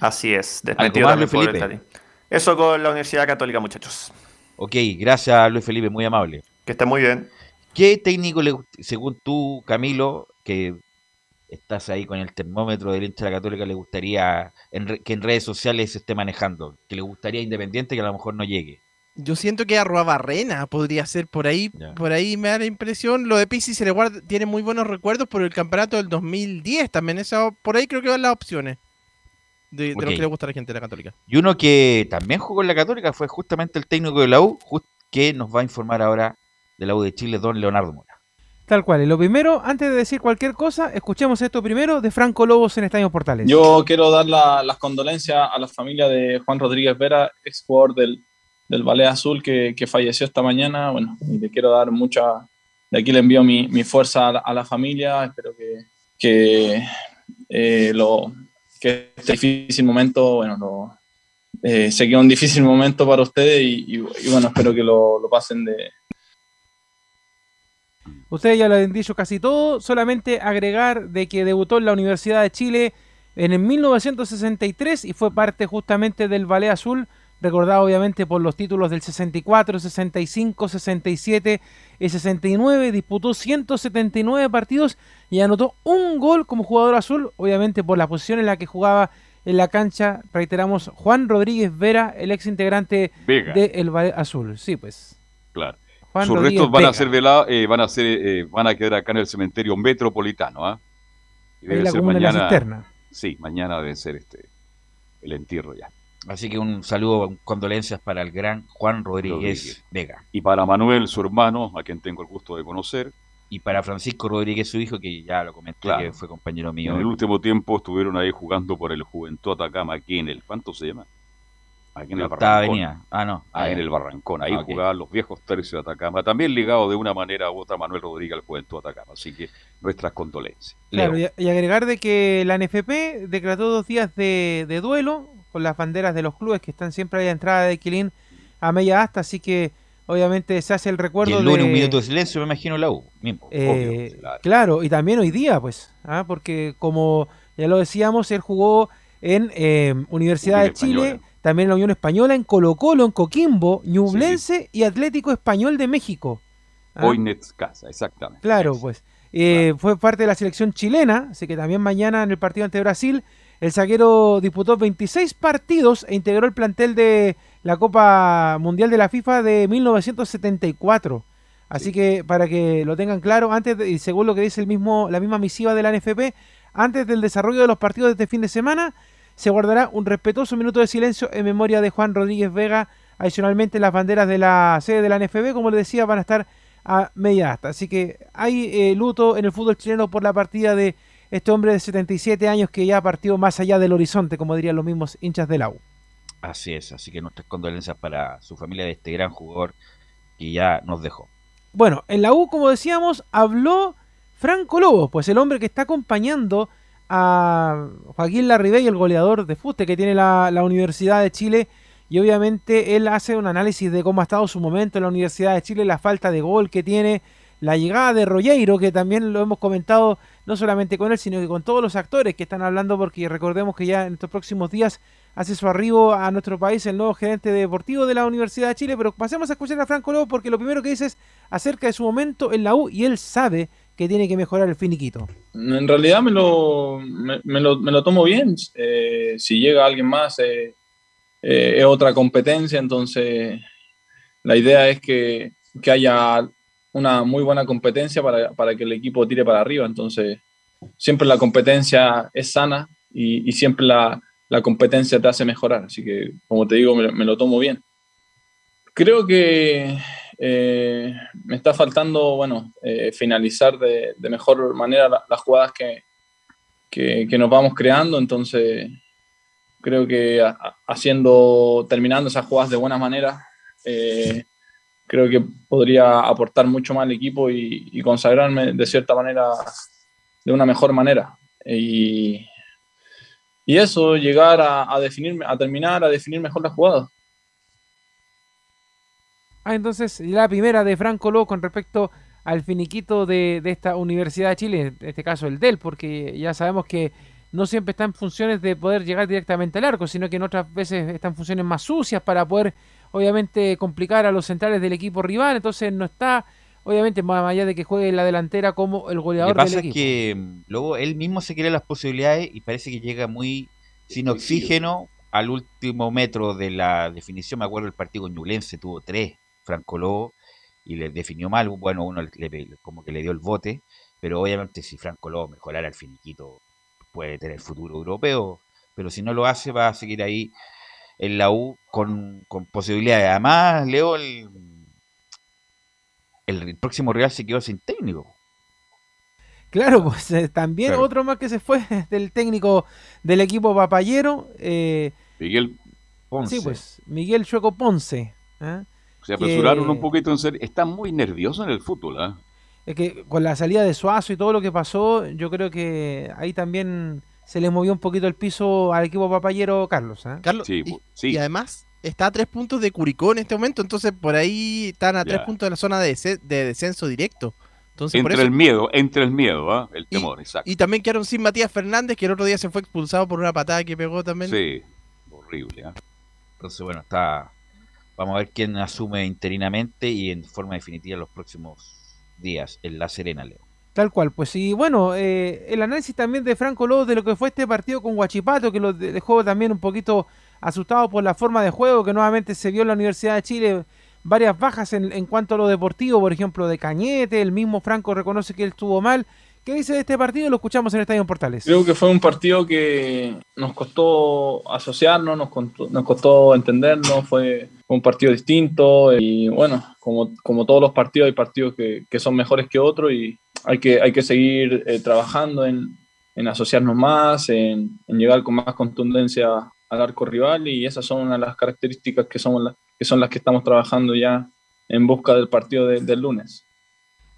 [SPEAKER 4] Así es,
[SPEAKER 9] ¿Algo
[SPEAKER 4] desmentido también
[SPEAKER 9] Luis
[SPEAKER 4] por el
[SPEAKER 9] Felipe?
[SPEAKER 4] Eso con la Universidad Católica, muchachos.
[SPEAKER 9] Ok, gracias Luis Felipe, muy amable.
[SPEAKER 4] Que esté muy bien.
[SPEAKER 9] ¿Qué técnico, le, según tú, Camilo, que estás ahí con el termómetro del hincha de la Católica, le gustaría en que en redes sociales se esté manejando? Que le gustaría Independiente que a lo mejor no llegue.
[SPEAKER 7] Yo siento que Arroa Barrena podría ser por ahí, por ahí me da la impresión. Lo de Pizzi se le guarda, tiene muy buenos recuerdos por el campeonato del 2010 también. Esa, por ahí creo que van las opciones de, lo que le gusta a la gente de la Católica.
[SPEAKER 9] Y uno que también jugó en la Católica fue justamente el técnico de la U, que nos va a informar ahora de la U de Chile, don Leonardo Mora.
[SPEAKER 6] Tal cual. Y lo primero, antes de decir cualquier cosa, escuchemos esto primero de Franco Lobos en Estadio Portales.
[SPEAKER 18] Yo quiero dar la- las condolencias a la familia de Juan Rodríguez Vera, ex jugador del, del Ballet Azul que, que falleció esta mañana. Bueno, y le quiero dar mucha. De aquí le envío mi, mi fuerza a la, familia. Espero que, que, eh, lo, que este difícil momento, bueno, lo, eh, sé un difícil momento para ustedes y, y- y bueno, espero que lo, lo pasen de,
[SPEAKER 6] Ustedes ya lo han dicho casi todo, solamente agregar de que debutó en la Universidad de Chile en el 1963 y fue parte justamente del Ballet Azul, recordado obviamente por los títulos del 64, 65, 67 y 69, disputó 179 partidos y anotó un gol como jugador azul, obviamente por la posición en la que jugaba en la cancha, reiteramos, Juan Rodríguez Vera, el ex integrante del Ballet Azul. Sí, pues.
[SPEAKER 2] Claro.
[SPEAKER 6] Juan
[SPEAKER 2] Sus
[SPEAKER 6] Rodríguez
[SPEAKER 2] restos van a ser velados, eh, van a ser, eh, van a quedar acá en el cementerio metropolitano, ¿ah?
[SPEAKER 6] Ahí
[SPEAKER 2] debe
[SPEAKER 6] la
[SPEAKER 2] ser
[SPEAKER 6] comuna de la.
[SPEAKER 2] Sí, mañana debe ser este el entierro ya.
[SPEAKER 9] Así que un saludo, condolencias para el gran Juan Rodríguez,
[SPEAKER 2] Rodríguez.
[SPEAKER 9] Vega.
[SPEAKER 2] Y para Manuel, su hermano, a quien tengo el gusto de conocer.
[SPEAKER 9] Y para Francisco Rodríguez, su hijo, que ya lo comenté,
[SPEAKER 2] Claro.
[SPEAKER 9] que fue compañero mío.
[SPEAKER 2] En el último tiempo estuvieron ahí jugando por el Juventud Atacama aquí en el. ¿Cuánto se llama? Aquí en
[SPEAKER 9] La
[SPEAKER 2] el Barrancón.
[SPEAKER 9] avenida. Ah, no.
[SPEAKER 2] Ah,
[SPEAKER 9] Ah,
[SPEAKER 2] en el Barrancón. Ahí
[SPEAKER 9] Ah,
[SPEAKER 2] jugaban los viejos tercios de Atacama. También ligado de una manera u otra Manuel Rodríguez al Juventud de Atacama. Así que nuestras condolencias.
[SPEAKER 6] Claro, y, y agregar de que la NFP decretó dos días de, de duelo con las banderas de los clubes que están siempre ahí a entrada de Quilín a media asta, así que obviamente se hace el
[SPEAKER 9] Y
[SPEAKER 6] recuerdo
[SPEAKER 9] el lunes
[SPEAKER 6] de...
[SPEAKER 9] un minuto de silencio, me imagino la U. mismo.
[SPEAKER 6] Eh, claro. y también hoy día, pues, ¿ah? porque como ya lo decíamos, él jugó en eh, Universidad de Chile,
[SPEAKER 2] Española.
[SPEAKER 6] También la Unión Española, en Colo Colo, en Coquimbo, Ñublense y Atlético Español de México. ¿ah?
[SPEAKER 2] Hoy Casa, exactamente.
[SPEAKER 6] Claro, pues. Eh, Fue parte de la selección chilena, así que también mañana en el partido ante Brasil, el zaguero disputó 26 partidos e integró el plantel de la Copa Mundial de la FIFA de 1974. Así que para que lo tengan claro, antes de- y según lo que dice el mismo, la misma misiva de la NFP, antes del desarrollo de los partidos de este fin de semana, se guardará un respetuoso minuto de silencio en memoria de Juan Rodríguez Vega. Adicionalmente, las banderas de la sede de la NFB, como les decía, van a estar a media asta. Así que hay eh, luto en el fútbol chileno por la partida de este hombre de 77 años que ya partió más allá del horizonte, como dirían los mismos hinchas del AU.
[SPEAKER 9] Así es, así que nuestras condolencias para su familia de este gran jugador que ya nos dejó.
[SPEAKER 6] Bueno, en la U, como decíamos, habló Franco Lobo, pues el hombre que está acompañando a Joaquín Larribey, el goleador de fuste que tiene la, la Universidad de Chile. Y obviamente él hace un análisis de cómo ha estado su momento en la Universidad de Chile, la falta de gol que tiene, la llegada de Rogueiro, que también lo hemos comentado no solamente con él, sino que con todos los actores que están hablando, porque recordemos que ya en estos próximos días hace su arribo a nuestro país el nuevo gerente deportivo de la Universidad de Chile. Pero pasemos a escuchar a Franco Lobo, porque lo primero que dice es acerca de su momento en la U y él sabe que tiene que mejorar el finiquito.
[SPEAKER 18] En realidad me lo, me, lo, me lo tomo bien. Eh, si llega alguien más, eh, eh, es otra competencia, entonces la idea es que, que haya una muy buena competencia para, para, que el equipo tire para arriba. Entonces, siempre la competencia es sana y, siempre la, la, competencia te hace mejorar. Así que, como te digo, me lo tomo bien. Creo que eh, me está faltando, bueno, eh, finalizar de, mejor manera la, las jugadas que, que, nos vamos creando. Entonces, creo que haciendo, terminando esas jugadas de buena manera, eh, creo que podría aportar mucho más al equipo y, y, consagrarme de cierta manera, de una mejor manera. Y, y eso, llegar a, a definir, a terminar, a definir mejor las jugadas.
[SPEAKER 6] Ah, entonces la primera de Franco Lobo con respecto al finiquito de, de, esta Universidad de Chile, en este caso el DEL, porque ya sabemos que no siempre está en funciones de poder llegar directamente al arco, sino que en otras veces están en funciones más sucias para poder, obviamente, complicar a los centrales del equipo rival, entonces no está, obviamente, más allá de que juegue en la delantera como el goleador
[SPEAKER 9] Lo que pasa
[SPEAKER 6] del equipo.
[SPEAKER 9] es que mm, luego él mismo se quiere las posibilidades y parece que llega muy sin oxígeno al último metro de la definición. Me acuerdo el partido con Ñublense, tuvo tres Franco Lobo y le definió mal. Bueno, uno le, como que le dio el bote, pero obviamente si Franco Lobo mejorara el finiquito puede tener futuro europeo, pero si no lo hace va a seguir ahí en la U con, con posibilidades. Además, Leo, el, el, el, próximo Real se quedó sin técnico.
[SPEAKER 6] Claro, pues eh, también claro. otro más que se fue del técnico del equipo papayero. Eh,
[SPEAKER 2] Miguel Ponce.
[SPEAKER 6] Sí, pues Miguel Chueco Ponce. ¿eh?
[SPEAKER 2] Se apresuraron que... un poquito en ser. Está muy nervioso en el fútbol. ¿eh?
[SPEAKER 6] Es que con la salida de Suazo y todo lo que pasó, yo creo que ahí también se le movió un poquito el piso al equipo papayero Carlos. ¿eh?
[SPEAKER 7] Carlos, sí, y, sí. y, además está a tres puntos de Curicó en este momento, entonces por ahí están a ya. tres puntos de la zona de, de descenso directo. Entonces,
[SPEAKER 2] entre
[SPEAKER 6] por eso...
[SPEAKER 2] el miedo, entre el miedo, ¿eh? el temor,
[SPEAKER 7] y,
[SPEAKER 2] exacto.
[SPEAKER 7] Y también quedaron sin Matías Fernández, que el otro día se fue expulsado por una patada que pegó también.
[SPEAKER 2] Sí, horrible. ¿eh?
[SPEAKER 9] Entonces, bueno, está. Vamos a ver quién asume interinamente y en forma definitiva los próximos días en La Serena, Leo.
[SPEAKER 6] Tal cual, pues y bueno, eh, el análisis también de Franco Lobo de lo que fue este partido con Huachipato, que lo dejó también un poquito asustado por la forma de juego que nuevamente se vio en la Universidad de Chile varias bajas en, en, cuanto a lo deportivo, por ejemplo, de Cañete, el mismo Franco reconoce que él estuvo mal. ¿Qué dice de este partido? Lo escuchamos en el Estadio Portales.
[SPEAKER 18] Creo que fue un partido que nos costó asociarnos, nos costó, nos costó entendernos, fue un partido distinto y bueno, como, todos los partidos hay partidos que, son mejores que otros y hay que, hay que seguir eh, trabajando en, asociarnos más, en, llegar con más contundencia al arco rival y esas son una de las características que, son las, que son las que estamos trabajando ya en busca del partido del lunes.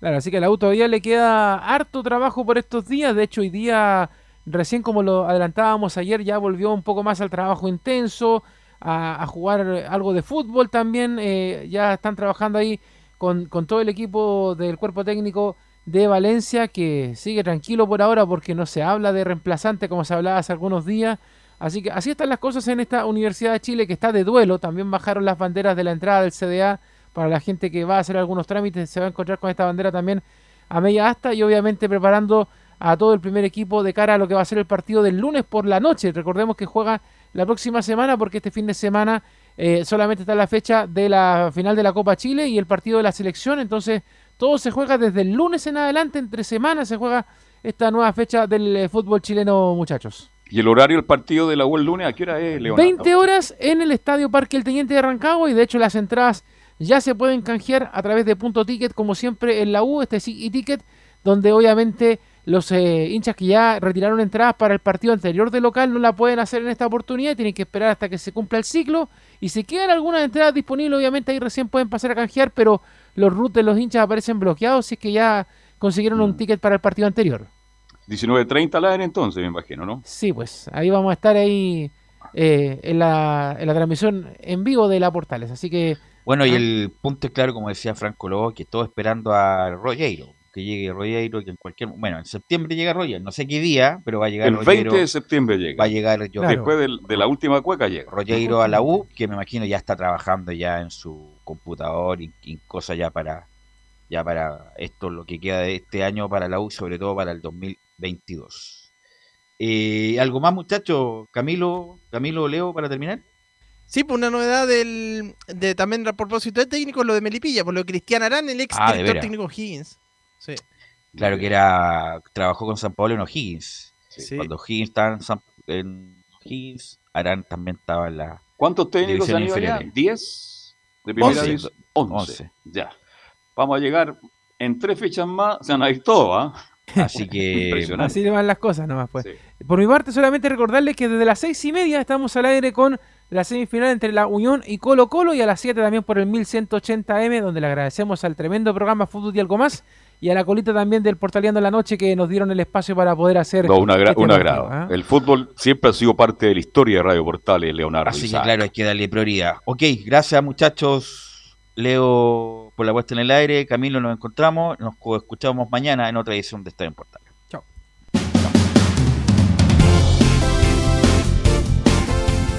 [SPEAKER 6] Claro, así que a la U todavía le queda harto trabajo por estos días. De hecho, hoy día, recién como lo adelantábamos ayer, ya volvió un poco más al trabajo intenso, a, jugar algo de fútbol también. Eh, ya están trabajando ahí con, con todo el equipo del cuerpo técnico de Valencia, que sigue tranquilo por ahora porque no se habla de reemplazante como se hablaba hace algunos días. Así que así están las cosas en esta Universidad de Chile que está de duelo. También bajaron las banderas de la entrada del CDA para la gente que va a hacer algunos trámites. Se va a encontrar con esta bandera también a media asta y obviamente preparando a todo el primer equipo de cara a lo que va a ser el partido del lunes por la noche. Recordemos que juega la próxima semana porque este fin de semana eh, solamente está la fecha de la final de la Copa Chile y el partido de la selección. Entonces todo se juega desde el lunes en adelante, entre semanas se juega esta nueva fecha del eh, fútbol chileno, muchachos.
[SPEAKER 2] ¿Y el horario del partido de la U el lunes a qué hora es,
[SPEAKER 6] Leonardo? 20 horas en el Estadio Parque El Teniente de Rancagua y de hecho las entradas ya se pueden canjear a través de punto ticket como siempre en la U, este y ticket donde obviamente los eh, hinchas que ya retiraron entradas para el partido anterior de local no la pueden hacer en esta oportunidad, tienen que esperar hasta que se cumpla el ciclo y si quedan algunas entradas disponibles obviamente ahí recién pueden pasar a canjear, pero los routes de los hinchas aparecen bloqueados si es que ya consiguieron un mm. ticket para el partido anterior.
[SPEAKER 2] 19.30 la entonces, me imagino, ¿no?
[SPEAKER 6] Sí, pues ahí vamos a estar ahí eh, en, la, en, la, transmisión en vivo de la Portales, así que...
[SPEAKER 9] Bueno, y ah. el punto es claro, como decía Franco Lobo, que todo esperando a Rollero, que llegue Rollero, que en cualquier... Bueno, en septiembre llega Rollero, no sé qué día, pero va a llegar
[SPEAKER 2] El 20 de septiembre llega.
[SPEAKER 9] Va a llegar...
[SPEAKER 2] Yo, Después de, la última cueca llega.
[SPEAKER 9] Rollero a la U, que me imagino ya está trabajando ya en su computador y, y cosas ya para ya para esto lo que queda de este año para la U, sobre todo para el 2022. Eh, ¿Algo más, muchachos? Camilo, Camilo, Leo, para terminar.
[SPEAKER 7] Sí, pues una novedad del, de también a propósito de técnico, lo de Melipilla, por lo de Cristian Arán, el ex ah, director técnico Higgins. Sí.
[SPEAKER 9] Claro que era trabajó con San Pablo en O'Higgins. Cuando Higgins estaba en, Higgins, Arán también estaba en la.
[SPEAKER 2] ¿Cuántos técnicos han ido allá? ¿10? De primera 11. 11. Ya. Vamos a llegar en tres fechas más, se van a todos, ¿ah?
[SPEAKER 9] Así que
[SPEAKER 6] así le van las cosas nomás pues. Por mi parte solamente recordarles que desde las seis y media estamos al aire con la semifinal entre la Unión y Colo Colo y a las 7 también por el 1180M donde le agradecemos al tremendo programa Fútbol y algo más y a la colita también del Portaleando la Noche que nos dieron el espacio para poder hacer
[SPEAKER 2] no, una este un agrado. ¿ah? El fútbol siempre ha sido parte de la historia de Radio Portales, Leonardo.
[SPEAKER 9] Así que claro, hay que darle prioridad. Ok, gracias muchachos. Leo por la puesta en el aire, Camilo nos encontramos, nos escuchamos mañana en otra edición de Estadio Portal.